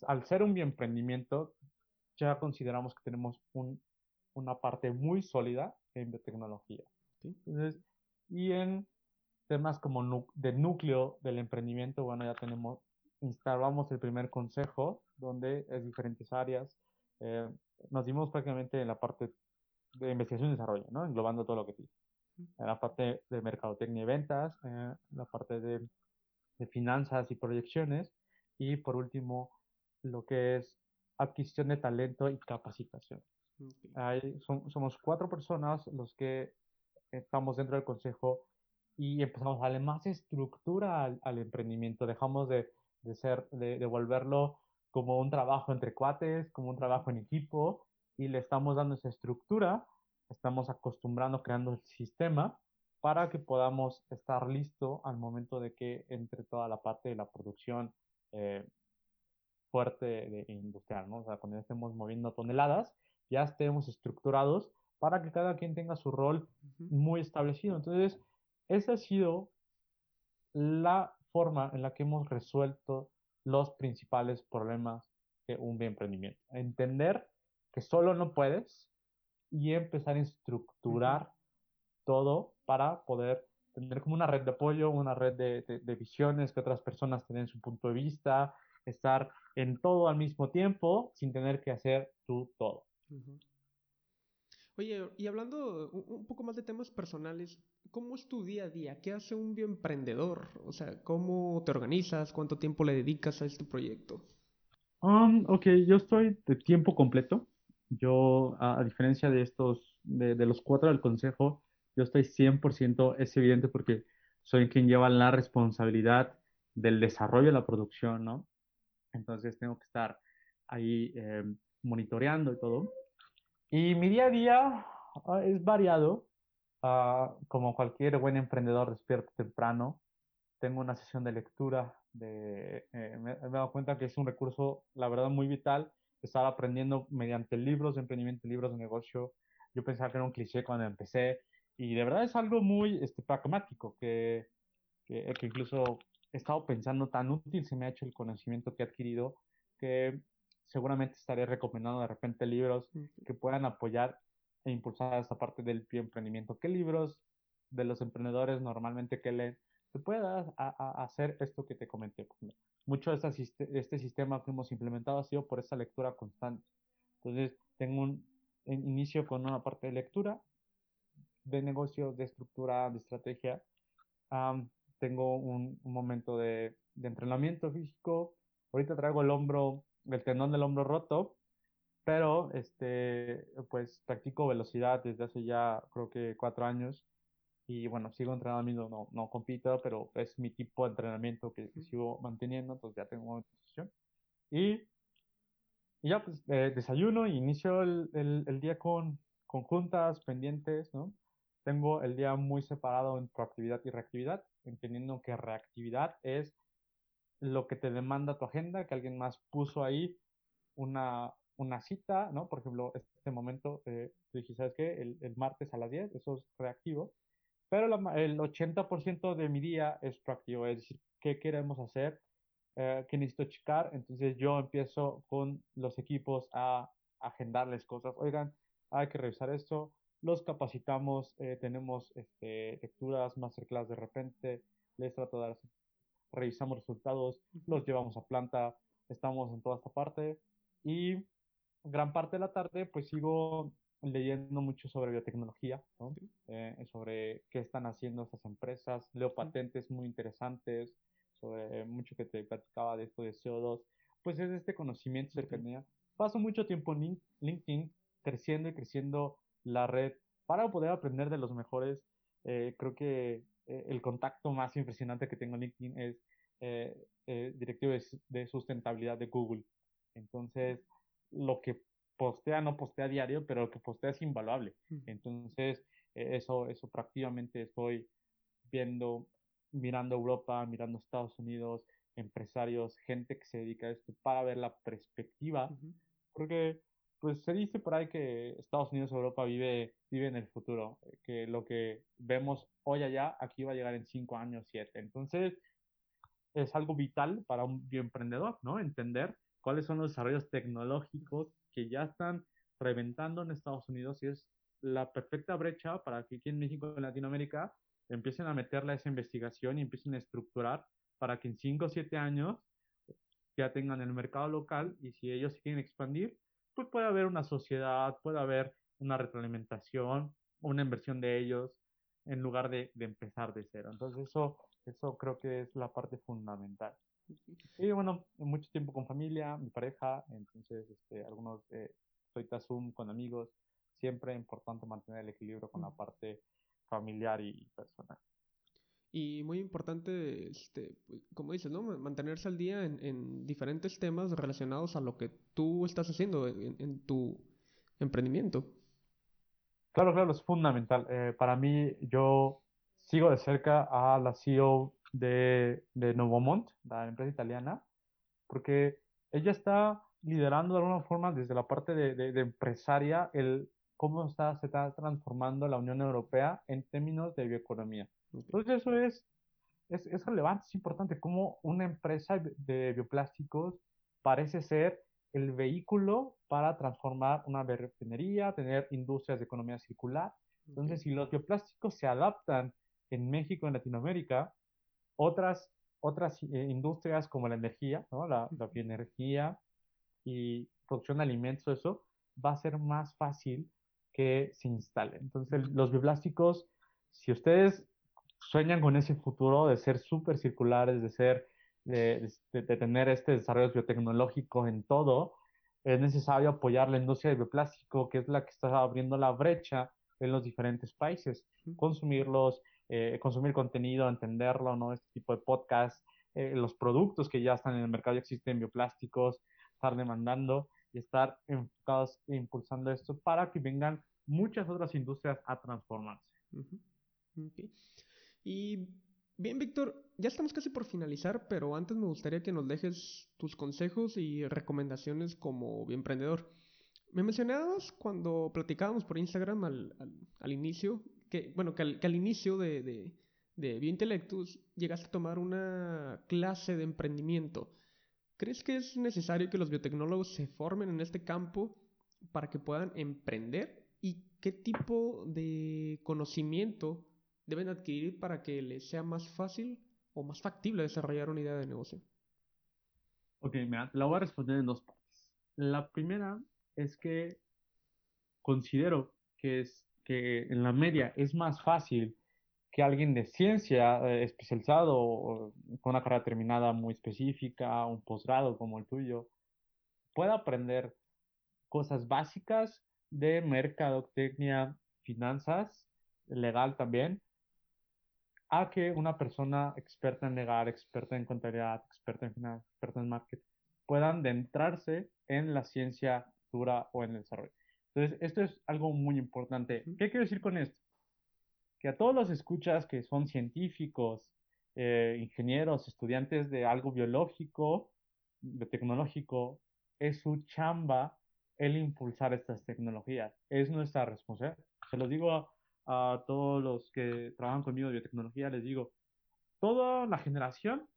al ser un bioemprendimiento, ya consideramos que tenemos un, una parte muy sólida en biotecnología. Entonces, y en temas como de núcleo del emprendimiento, bueno, ya tenemos, instalamos el primer consejo, donde es diferentes áreas. Eh, nos dimos prácticamente en la parte de investigación y desarrollo, ¿no? Englobando todo lo que tiene. En la parte de mercadotecnia y ventas, en la parte de, de finanzas y proyecciones, y por último, lo que es adquisición de talento y capacitación. somos cuatro personas los que estamos dentro del consejo y empezamos a darle más estructura al, emprendimiento. Dejamos de, de ser, de, de, volverlo como un trabajo entre cuates, como un trabajo en equipo, y le estamos dando esa estructura, estamos acostumbrando, creando el sistema para que podamos estar listo al momento de que entre toda la parte de la producción, eh, fuerte de, industrial, ¿no? O sea, cuando ya estemos moviendo toneladas, ya estemos estructurados para que cada quien tenga su rol muy establecido. Entonces, esa ha sido la forma en la que hemos resuelto los principales problemas de un bien emprendimiento. Entender que solo no puedes y empezar a estructurar todo para poder tener como una red de apoyo, una red de, visiones, que otras personas tienen su punto de vista, estar en todo al mismo tiempo sin tener que hacer tú todo.
Oye, y hablando un poco más de temas personales, ¿cómo es tu día a día? ¿Qué hace un bioemprendedor? O sea, ¿cómo te organizas? ¿Cuánto tiempo le dedicas a este proyecto?
Um, ok, yo estoy de tiempo completo. Yo, a, diferencia de estos, de, los cuatro del consejo, yo estoy 100%, es evidente porque soy quien lleva la responsabilidad del desarrollo de la producción, ¿no? Entonces tengo que estar ahí eh, monitoreando y todo. Y mi día a día ah, es variado. Uh, como cualquier buen emprendedor despierto temprano, tengo una sesión de lectura. Eh, me, me, he dado cuenta que es un recurso, la verdad, muy vital. Estar aprendiendo mediante libros de emprendimiento, libros de negocio. Yo pensaba que era un cliché cuando empecé, y de verdad es algo muy este, pragmático, que, que, que, incluso he estado pensando tan útil se me ha hecho el conocimiento que he adquirido, que seguramente estaré recomendando de repente libros que puedan apoyar e impulsar esta parte del emprendimiento. ¿Qué libros de los emprendedores normalmente que leen te pueda a, a hacer esto que te comenté? Mucho de este, este sistema que hemos implementado ha sido por esa lectura constante. Entonces, tengo un inicio con una parte de lectura, de negocio, de estructura, de estrategia. Um, tengo un, un momento de, de, entrenamiento físico. Ahorita traigo el hombro, el tendón del hombro roto, pero este, pues practico velocidad desde hace ya creo que cuatro años. Y bueno, sigo entrenando, no, no compito, pero es mi tipo de entrenamiento que, que sigo manteniendo, entonces ya tengo una posición. Y, y ya, pues eh, desayuno y inicio el, el, el día con, con juntas pendientes, ¿no? tengo el día muy separado en proactividad y reactividad, entendiendo que reactividad es lo que te demanda tu agenda, que alguien más puso ahí una, una cita, ¿no? Por ejemplo, este momento, eh, dije, ¿sabes qué? El, martes a las 10, eso es reactivo, pero el 80% de mi día es proactivo, es decir, ¿qué queremos hacer? Eh, ¿Qué necesito checar? Entonces yo empiezo con los equipos a agendarles cosas. Oigan, hay que revisar esto, los capacitamos, eh, tenemos este, lecturas, masterclass de repente, les trato de dar, revisamos resultados, los llevamos a planta, estamos en toda esta parte. Y gran parte de la tarde pues sigo leyendo mucho sobre biotecnología, eh, sobre qué están haciendo estas empresas, leo patentes muy interesantes, sobre mucho que te platicaba de esto de CO2, pues es este conocimiento cercanía. Paso mucho tiempo en LinkedIn creciendo y creciendo la red. Para poder aprender de los mejores. Eh, creo que eh, el contacto más impresionante que tengo en LinkedIn es eh, directivo de, sustentabilidad de Google. Entonces, lo que postea no postea diario, pero lo que postea es invaluable. Entonces, eso, eso prácticamente estoy viendo, mirando Europa, mirando Estados Unidos, empresarios, gente que se dedica a esto para ver la perspectiva. Porque pues se dice por ahí que Estados Unidos Europa vive, vive en el futuro, que lo que vemos hoy allá, aquí va a llegar en cinco años, siete. Entonces, es algo vital para un bioemprendedor, ¿no? Entender cuáles son los desarrollos tecnológicos que ya están reventando en Estados Unidos y es la perfecta brecha para que aquí en México y en Latinoamérica empiecen a meterle a esa investigación y empiecen a estructurar para que en cinco o siete años ya tengan el mercado local y si ellos quieren expandir, pues puede haber una sociedad, puede haber una retroalimentación, una inversión de ellos, en lugar de, de empezar de cero. Entonces eso, eso creo que es la parte fundamental. Y bueno, mucho tiempo con familia, mi pareja, entonces este, algunos, eh, soy Zoom con amigos, siempre importante mantener el equilibrio con la parte familiar y personal.
Y muy importante, este, pues, como dices, ¿no? Mantenerse al día en, en, diferentes temas relacionados a lo que tú estás haciendo en, tu emprendimiento.
Claro, claro, es fundamental. Eh, para mí, yo sigo de cerca a la CEO de, de Novomont, la empresa italiana, porque ella está liderando de alguna forma desde la parte de, de empresaria el cómo está, se está transformando la Unión Europea en términos de bioeconomía. Entonces eso es, es, es relevante, es importante, cómo una empresa de bioplásticos parece ser el vehículo para transformar una refinería, tener industrias de economía circular. Entonces, si los bioplásticos se adaptan en México, en Latinoamérica, otras, otras eh, industrias como la energía, ¿no? la, la bioenergía y producción de alimentos, eso va a ser más fácil que se instale. Entonces, los bioplásticos, si ustedes sueñan con ese futuro de ser súper circulares, de ser, de, de, tener este desarrollo biotecnológico en todo, es necesario apoyar la industria del bioplástico, que es la que está abriendo la brecha en los diferentes países. Consumirlos, eh, consumir contenido, entenderlo, ¿no? Este tipo de podcast, eh, los productos que ya están en el mercado, ya existen bioplásticos, estar demandando y estar enfocados e impulsando esto para que vengan muchas otras industrias a transformarse.
Y bien, Víctor, ya estamos casi por finalizar, pero antes me gustaría que nos dejes tus consejos y recomendaciones como emprendedor. Me mencionabas cuando platicábamos por Instagram al, al, inicio, que bueno, que al, inicio de, de, de Biointelectus llegaste a tomar una clase de emprendimiento. ¿Crees que es necesario que los biotecnólogos se formen en este campo para que puedan emprender? ¿Y qué tipo de conocimiento deben adquirir para que les sea más fácil o más factible desarrollar una idea de negocio?
Ok, mira, la voy a responder en dos partes. La primera es que considero que, es, que en la media es más fácil que alguien de ciencia eh, especializado o con una carrera terminada muy específica, un posgrado como el tuyo, pueda aprender cosas básicas de mercadotecnia, finanzas, legal también, a que una persona experta en legal, experta en contabilidad, experta en finanzas, experta en marketing, puedan adentrarse en la ciencia dura o en el desarrollo. Entonces, esto es algo muy importante. ¿Qué quiero decir con esto? Que a todos los escuchas que son científicos, eh, ingenieros, estudiantes de algo biológico, de tecnológico, es su chamba el impulsar estas tecnologías. Es nuestra responsabilidad. Se los digo a, todos los que trabajan conmigo de biotecnología, les digo, toda la generación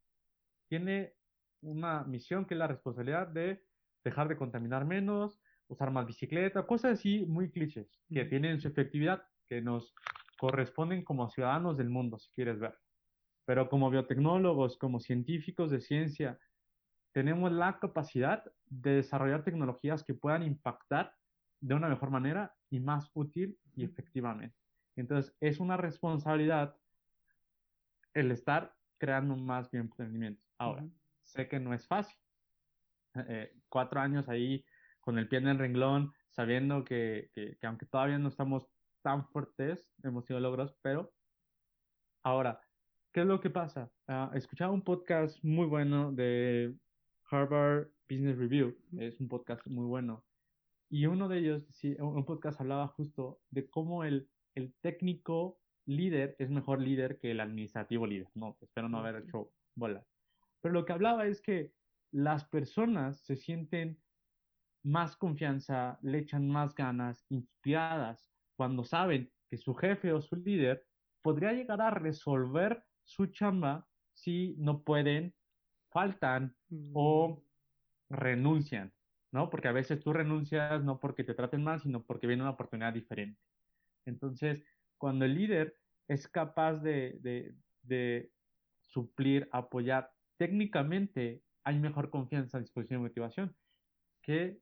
tiene una misión que es la responsabilidad de dejar de contaminar menos, usar más bicicleta, cosas así muy clichés, que tienen su efectividad, que nos corresponden como ciudadanos del mundo, si quieres ver. Pero como biotecnólogos, como científicos de ciencia, tenemos la capacidad de desarrollar tecnologías que puedan impactar de una mejor manera y más útil y efectivamente. Entonces, es una responsabilidad el estar creando más bien emprendimientos. Ahora, sé que no es fácil. Eh, cuatro años ahí con el pie en el renglón, sabiendo que, que, aunque todavía no estamos tan fuertes, hemos tenido logros, pero ahora, ¿qué es lo que pasa? Uh, escuchaba un podcast muy bueno de Harvard Business Review, es un podcast muy bueno, y uno de ellos, sí, un podcast hablaba justo de cómo el, el técnico líder es mejor líder que el administrativo líder. No, espero no haber hecho bola. Pero lo que hablaba es que las personas se sienten más confianza, le echan más ganas, inspiradas, cuando saben que su jefe o su líder podría llegar a resolver su chamba si no pueden, faltan o mm. renuncian, ¿no? Porque a veces tú renuncias no porque te traten mal, sino porque viene una oportunidad diferente. Entonces, cuando el líder es capaz de, suplir, apoyar técnicamente, hay mejor confianza, disposición y motivación que,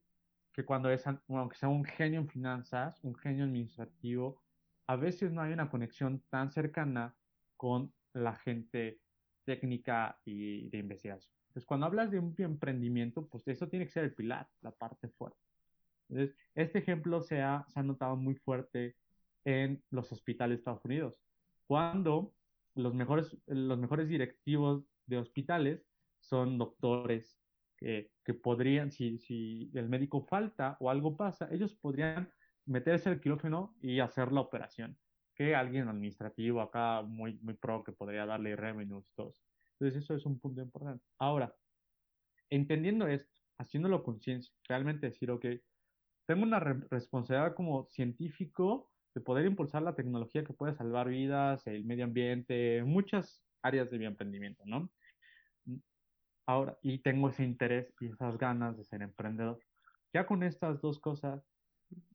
que cuando es, aunque sea un genio en finanzas, un genio administrativo, a veces no hay una conexión tan cercana con la gente técnica y de investigación. Entonces, cuando hablas de un emprendimiento, pues eso tiene que ser el pilar, la parte fuerte. Entonces, este ejemplo se ha, se ha notado muy fuerte en los hospitales de Estados Unidos, cuando los mejores, los mejores directivos de hospitales son doctores que, podrían, si, si el médico falta o algo pasa, ellos podrían meterse al quirófano y hacer la operación, que alguien administrativo acá muy, muy pro que podría darle revenues, todos. Entonces eso es un punto importante. Ahora, entendiendo esto, haciéndolo conciencia, realmente decir, ok, tengo una responsabilidad como científico de poder impulsar la tecnología que puede salvar vidas, el medio ambiente, muchas áreas de mi emprendimiento, ¿no? Ahora, y tengo ese interés y esas ganas de ser emprendedor. Ya con estas dos cosas,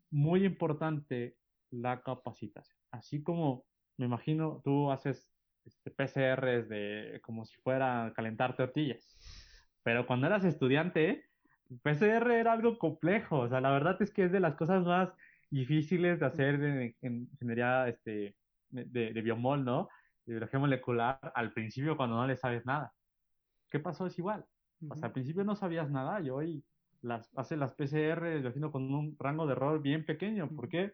muy importante la capacitación. Así como me imagino tú haces este, PCRs de como si fuera calentar tortillas, pero cuando eras estudiante, PCR era algo complejo, o sea, la verdad es que es de las cosas más difíciles de hacer en, ingeniería este, de, de, biomol, ¿no? De biología molecular al principio cuando no le sabes nada. ¿Qué pasó? Es igual. O sea, al principio no sabías nada y hoy las, hace las PCR haciendo con un rango de error bien pequeño. porque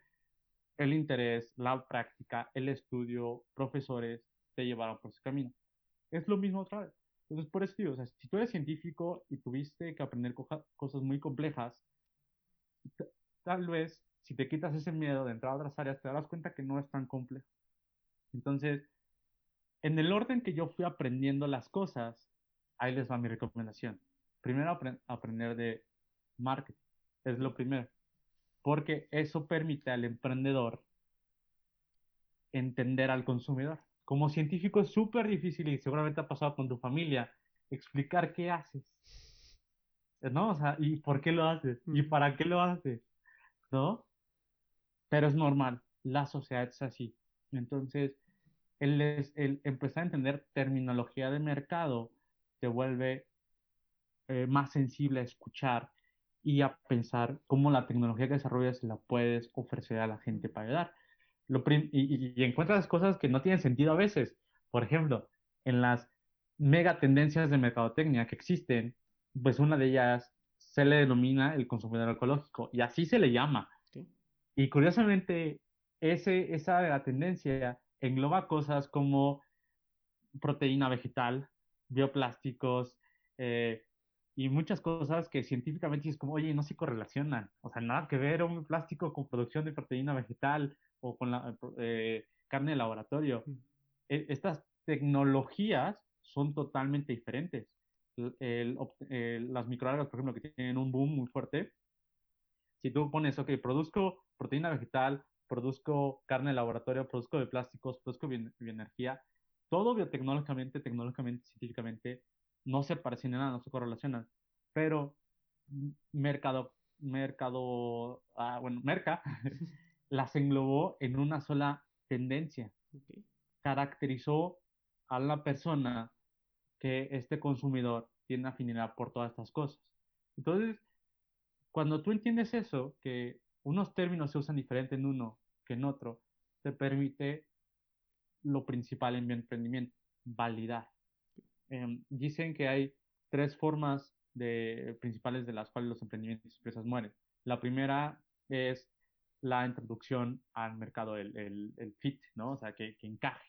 El interés, la práctica, el estudio, profesores te llevaron por ese camino. Es lo mismo otra vez. Entonces, por eso digo, o sea, si tú eres científico y tuviste que aprender cosas muy complejas, tal vez si te quitas ese miedo de entrar a otras áreas, te darás cuenta que no es tan complejo. Entonces, en el orden que yo fui aprendiendo las cosas, ahí les va mi recomendación. Primero aprender de marketing, es lo primero, porque eso permite al emprendedor entender al consumidor. Como científico es súper difícil y seguramente ha pasado con tu familia explicar qué haces. ¿No? O sea, ¿y por qué lo haces? ¿Y para qué lo haces? ¿No? Pero es normal, la sociedad es así. Entonces, el, el empezar a entender terminología de mercado te vuelve eh, más sensible a escuchar y a pensar cómo la tecnología que desarrollas la puedes ofrecer a la gente para ayudar. Lo y, y, encuentras cosas que no tienen sentido a veces. Por ejemplo, en las mega tendencias de mercadotecnia que existen, pues una de ellas se le denomina el consumidor ecológico y así se le llama. Y curiosamente, ese, esa tendencia engloba cosas como proteína vegetal, bioplásticos eh, y muchas cosas que científicamente es como, oye, no se correlacionan. O sea, nada que ver un plástico con producción de proteína vegetal o con la eh, carne de laboratorio. Mm. E, estas tecnologías son totalmente diferentes. las microalgas, por ejemplo, que tienen un boom muy fuerte, Si tú pones, ok, produzco proteína vegetal, produzco carne de laboratorio, produzco plásticos, produzco bioenergía, todo biotecnológicamente, tecnológicamente, científicamente, no se parecen en nada, no se correlacionan, pero mercado, mercado, ah, bueno, merca, las englobó en una sola tendencia. Caracterizó a la persona que este consumidor tiene afinidad por todas estas cosas. Entonces, cuando tú entiendes eso, que unos términos se usan diferente en uno que en otro, te permite lo principal en mi emprendimiento, validar. Em, dicen que hay tres formas de, principales de las cuales los emprendimientos y empresas mueren. La primera es la introducción al mercado, el, el, fit, ¿no? O sea, que, que encaje.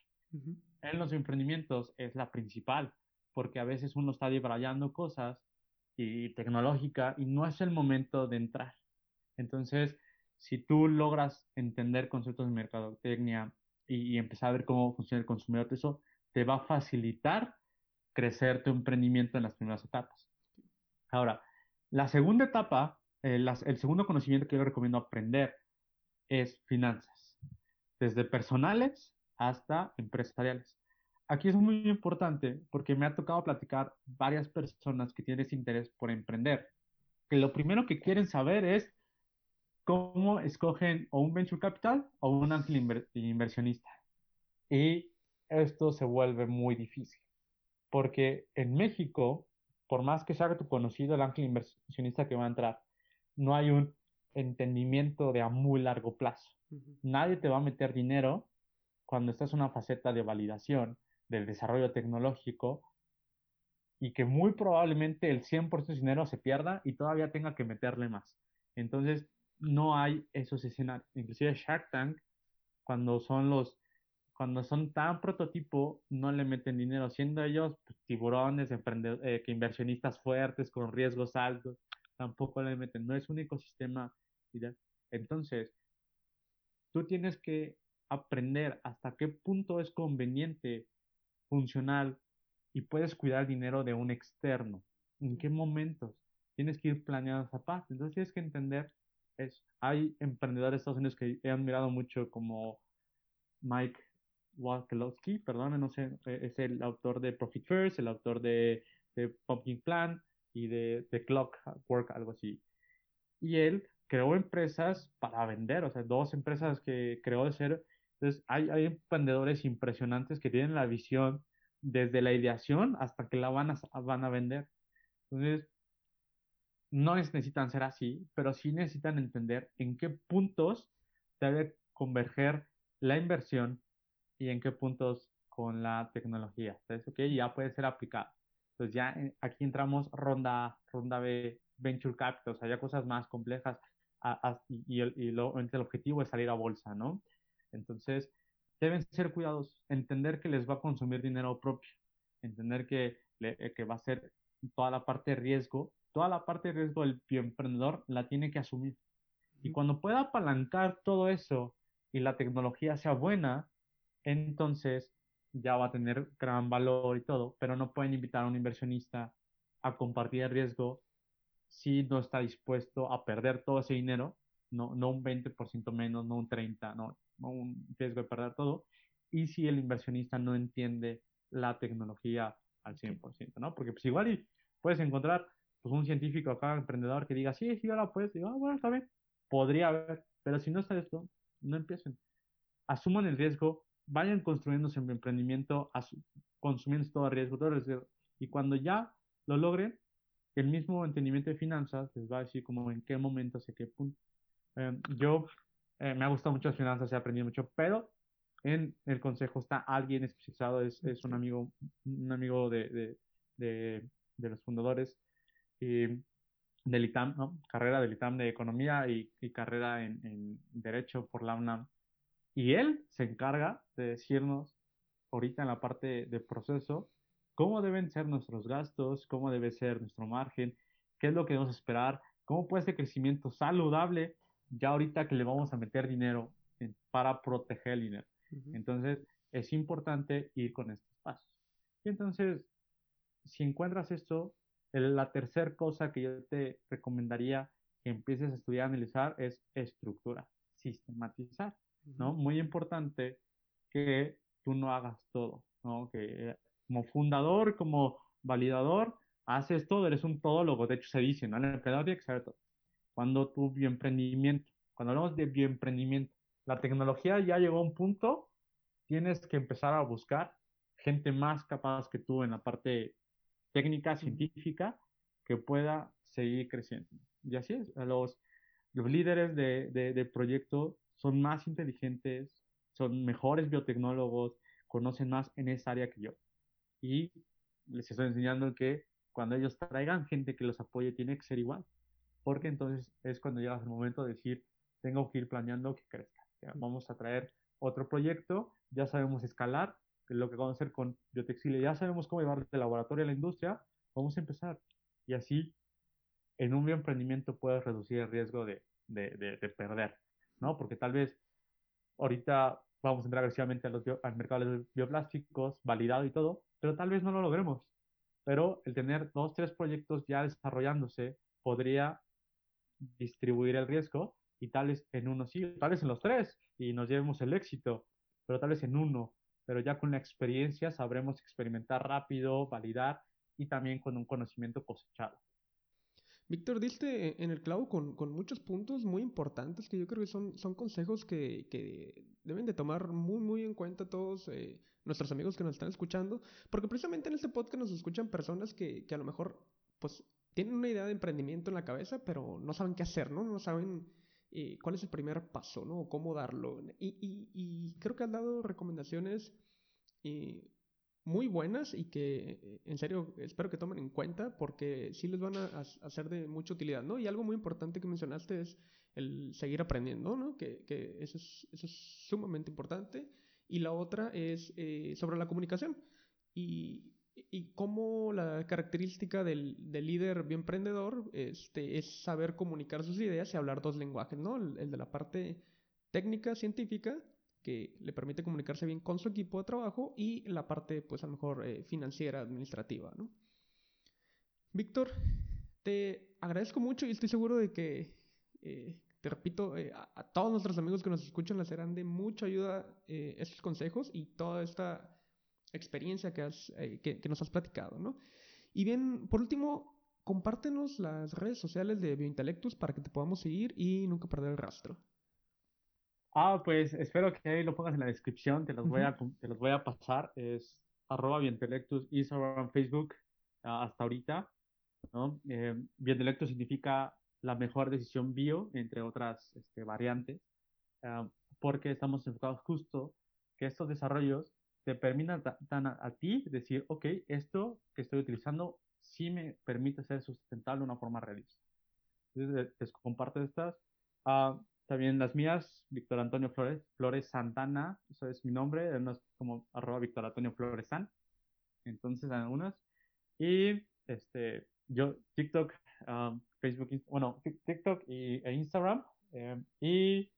En los emprendimientos es la principal, porque a veces uno está debrayando cosas y tecnológica y no es el momento de entrar. Entonces, si tú logras entender conceptos de mercadotecnia y, y empezar a ver cómo funciona el consumidor, eso te va a facilitar crecer tu emprendimiento en las primeras etapas. Ahora, la segunda etapa, eh, el segundo conocimiento que yo recomiendo aprender es finanzas, desde personales hasta empresariales. Aquí es muy importante porque me ha tocado platicar varias personas que tienen interés por emprender, que lo primero que quieren saber es cómo escogen o un venture capital o un ángel inversionista. Y esto se vuelve muy difícil, porque en México, por más que sea tu conocido el ángel inversionista que va a entrar, no hay un entendimiento de a muy largo plazo. Nadie te va a meter dinero cuando estás en una faceta de validación del desarrollo tecnológico y que muy probablemente el 100% de dinero se pierda y todavía tenga que meterle más. Entonces, no hay esos escenarios. Inclusive Shark Tank, cuando son los cuando son tan prototipo, no le meten dinero, siendo ellos pues, tiburones, eh, inversionistas fuertes con riesgos altos, tampoco le meten. No es un ecosistema. Entonces, tú tienes que aprender hasta qué punto es conveniente, funcional y puedes cuidar dinero de un externo. ¿En qué momentos? Tienes que ir planeando esa parte. Entonces tienes que entender es, hay emprendedores de Estados Unidos que he admirado mucho como Mike Wakelowski, perdón, no sé, e, es el autor de Profit First, el autor de, de Pumpkin Plan y de, de Clockwork, algo así. Y él creó empresas para vender, o sea, dos empresas que creó de cero. Entonces, hay, hay emprendedores impresionantes que tienen la visión desde la ideación hasta que la van a, van a vender. Entonces, no necesitan ser así, pero sí necesitan entender en qué puntos debe converger la inversión y en qué puntos con la tecnología. Entonces, ok, ya puede ser aplicado. Entonces, ya eh, aquí entramos ronda, ronda B, venture capital, o sea, ya cosas más complejas y, el, y el objetivo es salir a bolsa, ¿no? Entonces, deben ser cuidados, entender que les va a consumir dinero propio, entender que, eh, que va a ser toda la parte de riesgo toda la parte de riesgo del emprendedor la tiene que asumir. Y cuando pueda apalancar todo eso y la tecnología sea buena, entonces ya va a tener gran valor y todo, pero no pueden invitar a un inversionista a compartir el riesgo si no está dispuesto a perder todo ese dinero, no, no un 20% menos, no un 30%, no, no un riesgo de perder todo, y si el inversionista no entiende la tecnología al 100%, ¿no? Porque pues igual y puedes encontrar pues un científico acá, emprendedor, que diga, sí, sí, ahora puedes, digo, ah, bueno, está bien, podría haber, pero si no está esto, no empiecen. Asuman el riesgo, vayan construyendo su emprendimiento, consumiendo todo el riesgo, todo el riesgo, y cuando ya lo logren, el mismo entendimiento de finanzas les va a decir como en qué momento, hacia qué punto. Em, yo eh, me ha gustado mucho las finanzas, he aprendido mucho, pero en el consejo está alguien especializado, es, es un amigo, un amigo de, de, de, de los fundadores y del ITAM, ¿no? carrera del ITAM de Economía y, carrera en, Derecho por la UNAM. Y él se encarga de decirnos ahorita en la parte de proceso cómo deben ser nuestros gastos, cómo debe ser nuestro margen, qué es lo que debemos esperar, cómo puede ser crecimiento saludable ya ahorita que le vamos a meter dinero para proteger el dinero. Entonces, es importante ir con estos pasos. Y entonces, si encuentras esto, la tercera cosa que yo te recomendaría que empieces a estudiar, analizar, es estructura, sistematizar, ¿no? Muy importante que tú no hagas todo, ¿no? Que eh, como fundador, como validador, haces todo, eres un todólogo, de hecho se dice, ¿no? El emprendedor tiene que saber todo. Cuando tu bioemprendimiento, cuando hablamos de bioemprendimiento, la tecnología ya llegó a un punto, tienes que empezar a buscar gente más capaz que tú en la parte técnica, científica, que pueda seguir creciendo. Y así es, los, los líderes de, de, de proyecto son más inteligentes, son mejores biotecnólogos, conocen más en esa área que yo. Y les estoy enseñando que cuando ellos traigan gente que los apoye, tiene que ser igual. Porque entonces es cuando llega el momento de decir, tengo que ir planeando que crezca. vamos a traer otro proyecto, ya sabemos escalar, lo que vamos a hacer con biotextilia, ya sabemos cómo llevar de laboratorio a la industria, vamos a empezar. Y así, en un bioemprendimiento puedes reducir el riesgo de, de, de, perder, ¿no? Porque tal vez ahorita vamos a entrar agresivamente a los al mercado de bioplásticos, validado y todo, pero tal vez no lo logremos. Pero el tener dos, tres proyectos ya desarrollándose podría distribuir el riesgo y tal vez en uno sí, tal vez en los tres y nos llevemos el éxito, pero tal vez en uno, pero ya con la experiencia sabremos experimentar rápido, validar y también con un conocimiento cosechado.
Víctor, diste en el clavo con, con, muchos puntos muy importantes que yo creo que son, son consejos que, que deben de tomar muy, muy en cuenta todos eh, nuestros amigos que nos están escuchando, porque precisamente en este podcast nos escuchan personas que, que a lo mejor pues tienen una idea de emprendimiento en la cabeza, pero no saben qué hacer, ¿no? No saben eh, cuál es el primer paso, ¿no? Cómo darlo. Y, y, y creo que han dado recomendaciones eh, muy buenas y que en serio espero que tomen en cuenta porque sí les van a, ser de mucha utilidad, ¿no? Y algo muy importante que mencionaste es el seguir aprendiendo, ¿no? Que, que eso, es, eso es sumamente importante. Y la otra es eh, sobre la comunicación. Y, y cómo la característica del, del, líder bien emprendedor este, es saber comunicar sus ideas y hablar dos lenguajes, ¿no? El, de la parte técnica, científica, que le permite comunicarse bien con su equipo de trabajo, y la parte, pues a lo mejor, eh, financiera, administrativa, ¿no? Víctor, te agradezco mucho y estoy seguro de que, eh, te repito, eh, a, a, todos nuestros amigos que nos escuchan les serán de mucha ayuda estos consejos y toda esta experiencia que, has, eh, que, que, nos has platicado, ¿no? Y bien, por último, compártenos las redes sociales de Biointelectus para que te podamos seguir y nunca perder el rastro.
Ah, pues espero que ahí lo pongas en la descripción, te los, uh -huh. voy, a, te los voy a pasar. Es arroba Biointelectus, Instagram, Facebook, uh, hasta ahorita. ¿no? Eh, Biointelectus significa la mejor decisión bio, entre otras este, variantes, uh, porque estamos enfocados justo que estos desarrollos te permitan tan a, ti decir, ok, esto que estoy utilizando sí me permite ser sustentable de una forma realista. Entonces, les comparto estas. Uh, también las mías, Víctor Antonio Flores, Flores Santana, eso es mi nombre, no es como arroba Víctor Antonio Flores San. Entonces, algunas. Y este, yo, TikTok, um, Facebook, bueno, TikTok y, e Instagram. Eh, y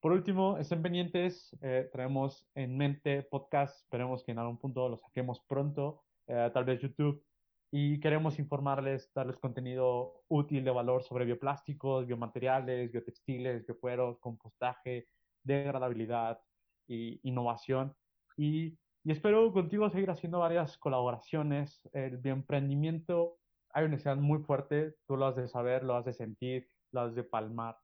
por último, estén pendientes, eh, traemos en mente podcast, esperemos que en algún punto lo saquemos pronto, eh, tal vez YouTube, y queremos informarles, darles contenido útil de valor sobre bioplásticos, biomateriales, biotextiles, biocueros, compostaje, degradabilidad y innovación. Y, y espero contigo seguir haciendo varias colaboraciones. El bioemprendimiento hay una necesidad muy fuerte, tú lo has de saber, lo has de sentir, lo has de palmar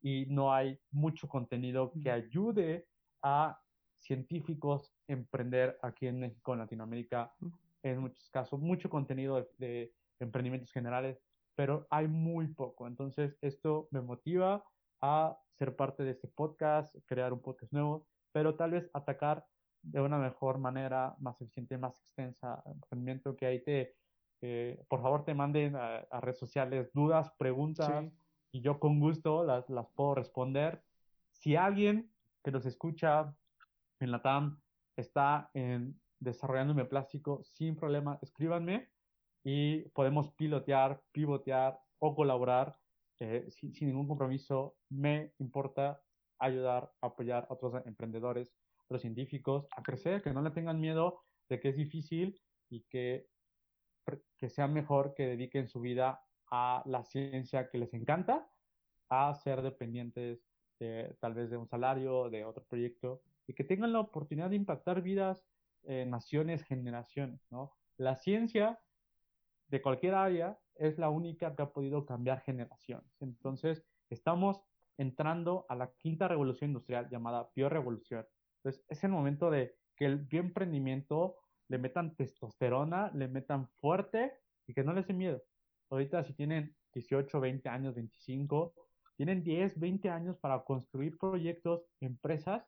y no hay mucho contenido que ayude a científicos a emprender aquí en México, en Latinoamérica, en muchos casos, mucho contenido de, de, emprendimientos generales, pero hay muy poco. Entonces, esto me motiva a ser parte de este podcast, crear un podcast nuevo, pero tal vez atacar de una mejor manera, más eficiente, más extensa, emprendimiento que ahí te, eh, por favor, te manden a, a redes sociales dudas, preguntas. Sí y yo con gusto las, las puedo responder. Si alguien que nos escucha en la TAM está en desarrollando plástico sin problema, escríbanme y podemos pilotear, pivotear o colaborar eh, sin, sin, ningún compromiso. Me importa ayudar, apoyar a otros emprendedores, a los científicos a crecer, que no le tengan miedo de que es difícil y que, que sea mejor que dediquen su vida a la ciencia que les encanta a ser dependientes de, tal vez de un salario, de otro proyecto, y que tengan la oportunidad de impactar vidas, naciones, generaciones, ¿no? La ciencia de cualquier área es la única que ha podido cambiar generaciones. Entonces, estamos entrando a la quinta revolución industrial llamada biorevolución. Entonces, es el momento de que el bioemprendimiento le metan testosterona, le metan fuerte y que no les dé miedo. Ahorita si tienen 18, 20 años, 25, tienen 10, 20 años para construir proyectos, empresas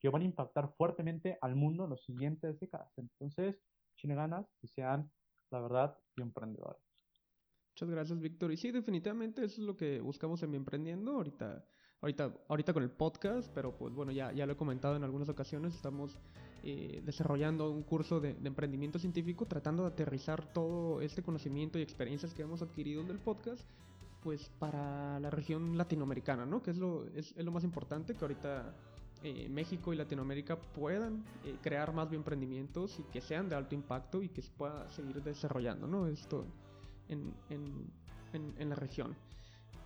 que van a impactar fuertemente al mundo en los siguientes décadas. Entonces, tiene ganas y sean, la verdad, emprendedores.
Muchas gracias, Víctor. Y sí, definitivamente eso es lo que buscamos en Mi Emprendiendo. Ahorita, ahorita, ahorita con el podcast, pero pues bueno, ya, ya lo he comentado en algunas ocasiones, estamos eh, desarrollando un curso de, emprendimiento científico, tratando de aterrizar todo este conocimiento y experiencias que hemos adquirido en el podcast, pues para la región latinoamericana, ¿no? Que es lo, es, lo más importante, que ahorita eh, México y Latinoamérica puedan eh, crear más emprendimientos y que sean de alto impacto y que se pueda seguir desarrollando, ¿no? Esto en, la región.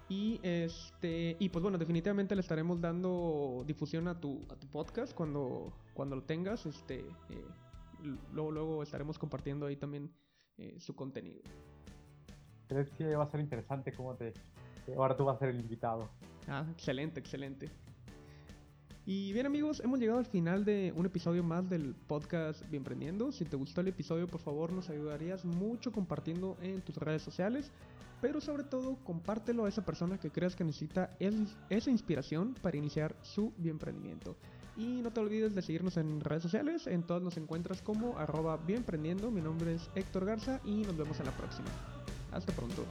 Y este y pues bueno, definitivamente le estaremos dando difusión a tu, a tu podcast cuando, cuando lo tengas. Este eh, luego, luego estaremos compartiendo ahí también eh, su contenido.
Creo que va a ser interesante cómo te. Ahora tú vas a ser el invitado.
Ah, excelente, excelente. Y bien amigos, hemos llegado al final de un episodio más del podcast Bienprendiendo. Si te gustó el episodio, por favor nos ayudarías mucho compartiendo en tus redes sociales. Pero sobre todo, compártelo a esa persona que creas que necesita esa inspiración para iniciar su bienprendimiento. Y no te olvides de seguirnos en redes sociales. En todas nos encuentras como arroba bienprendiendo. Mi nombre es Héctor Garza y nos vemos en la próxima. Hasta pronto.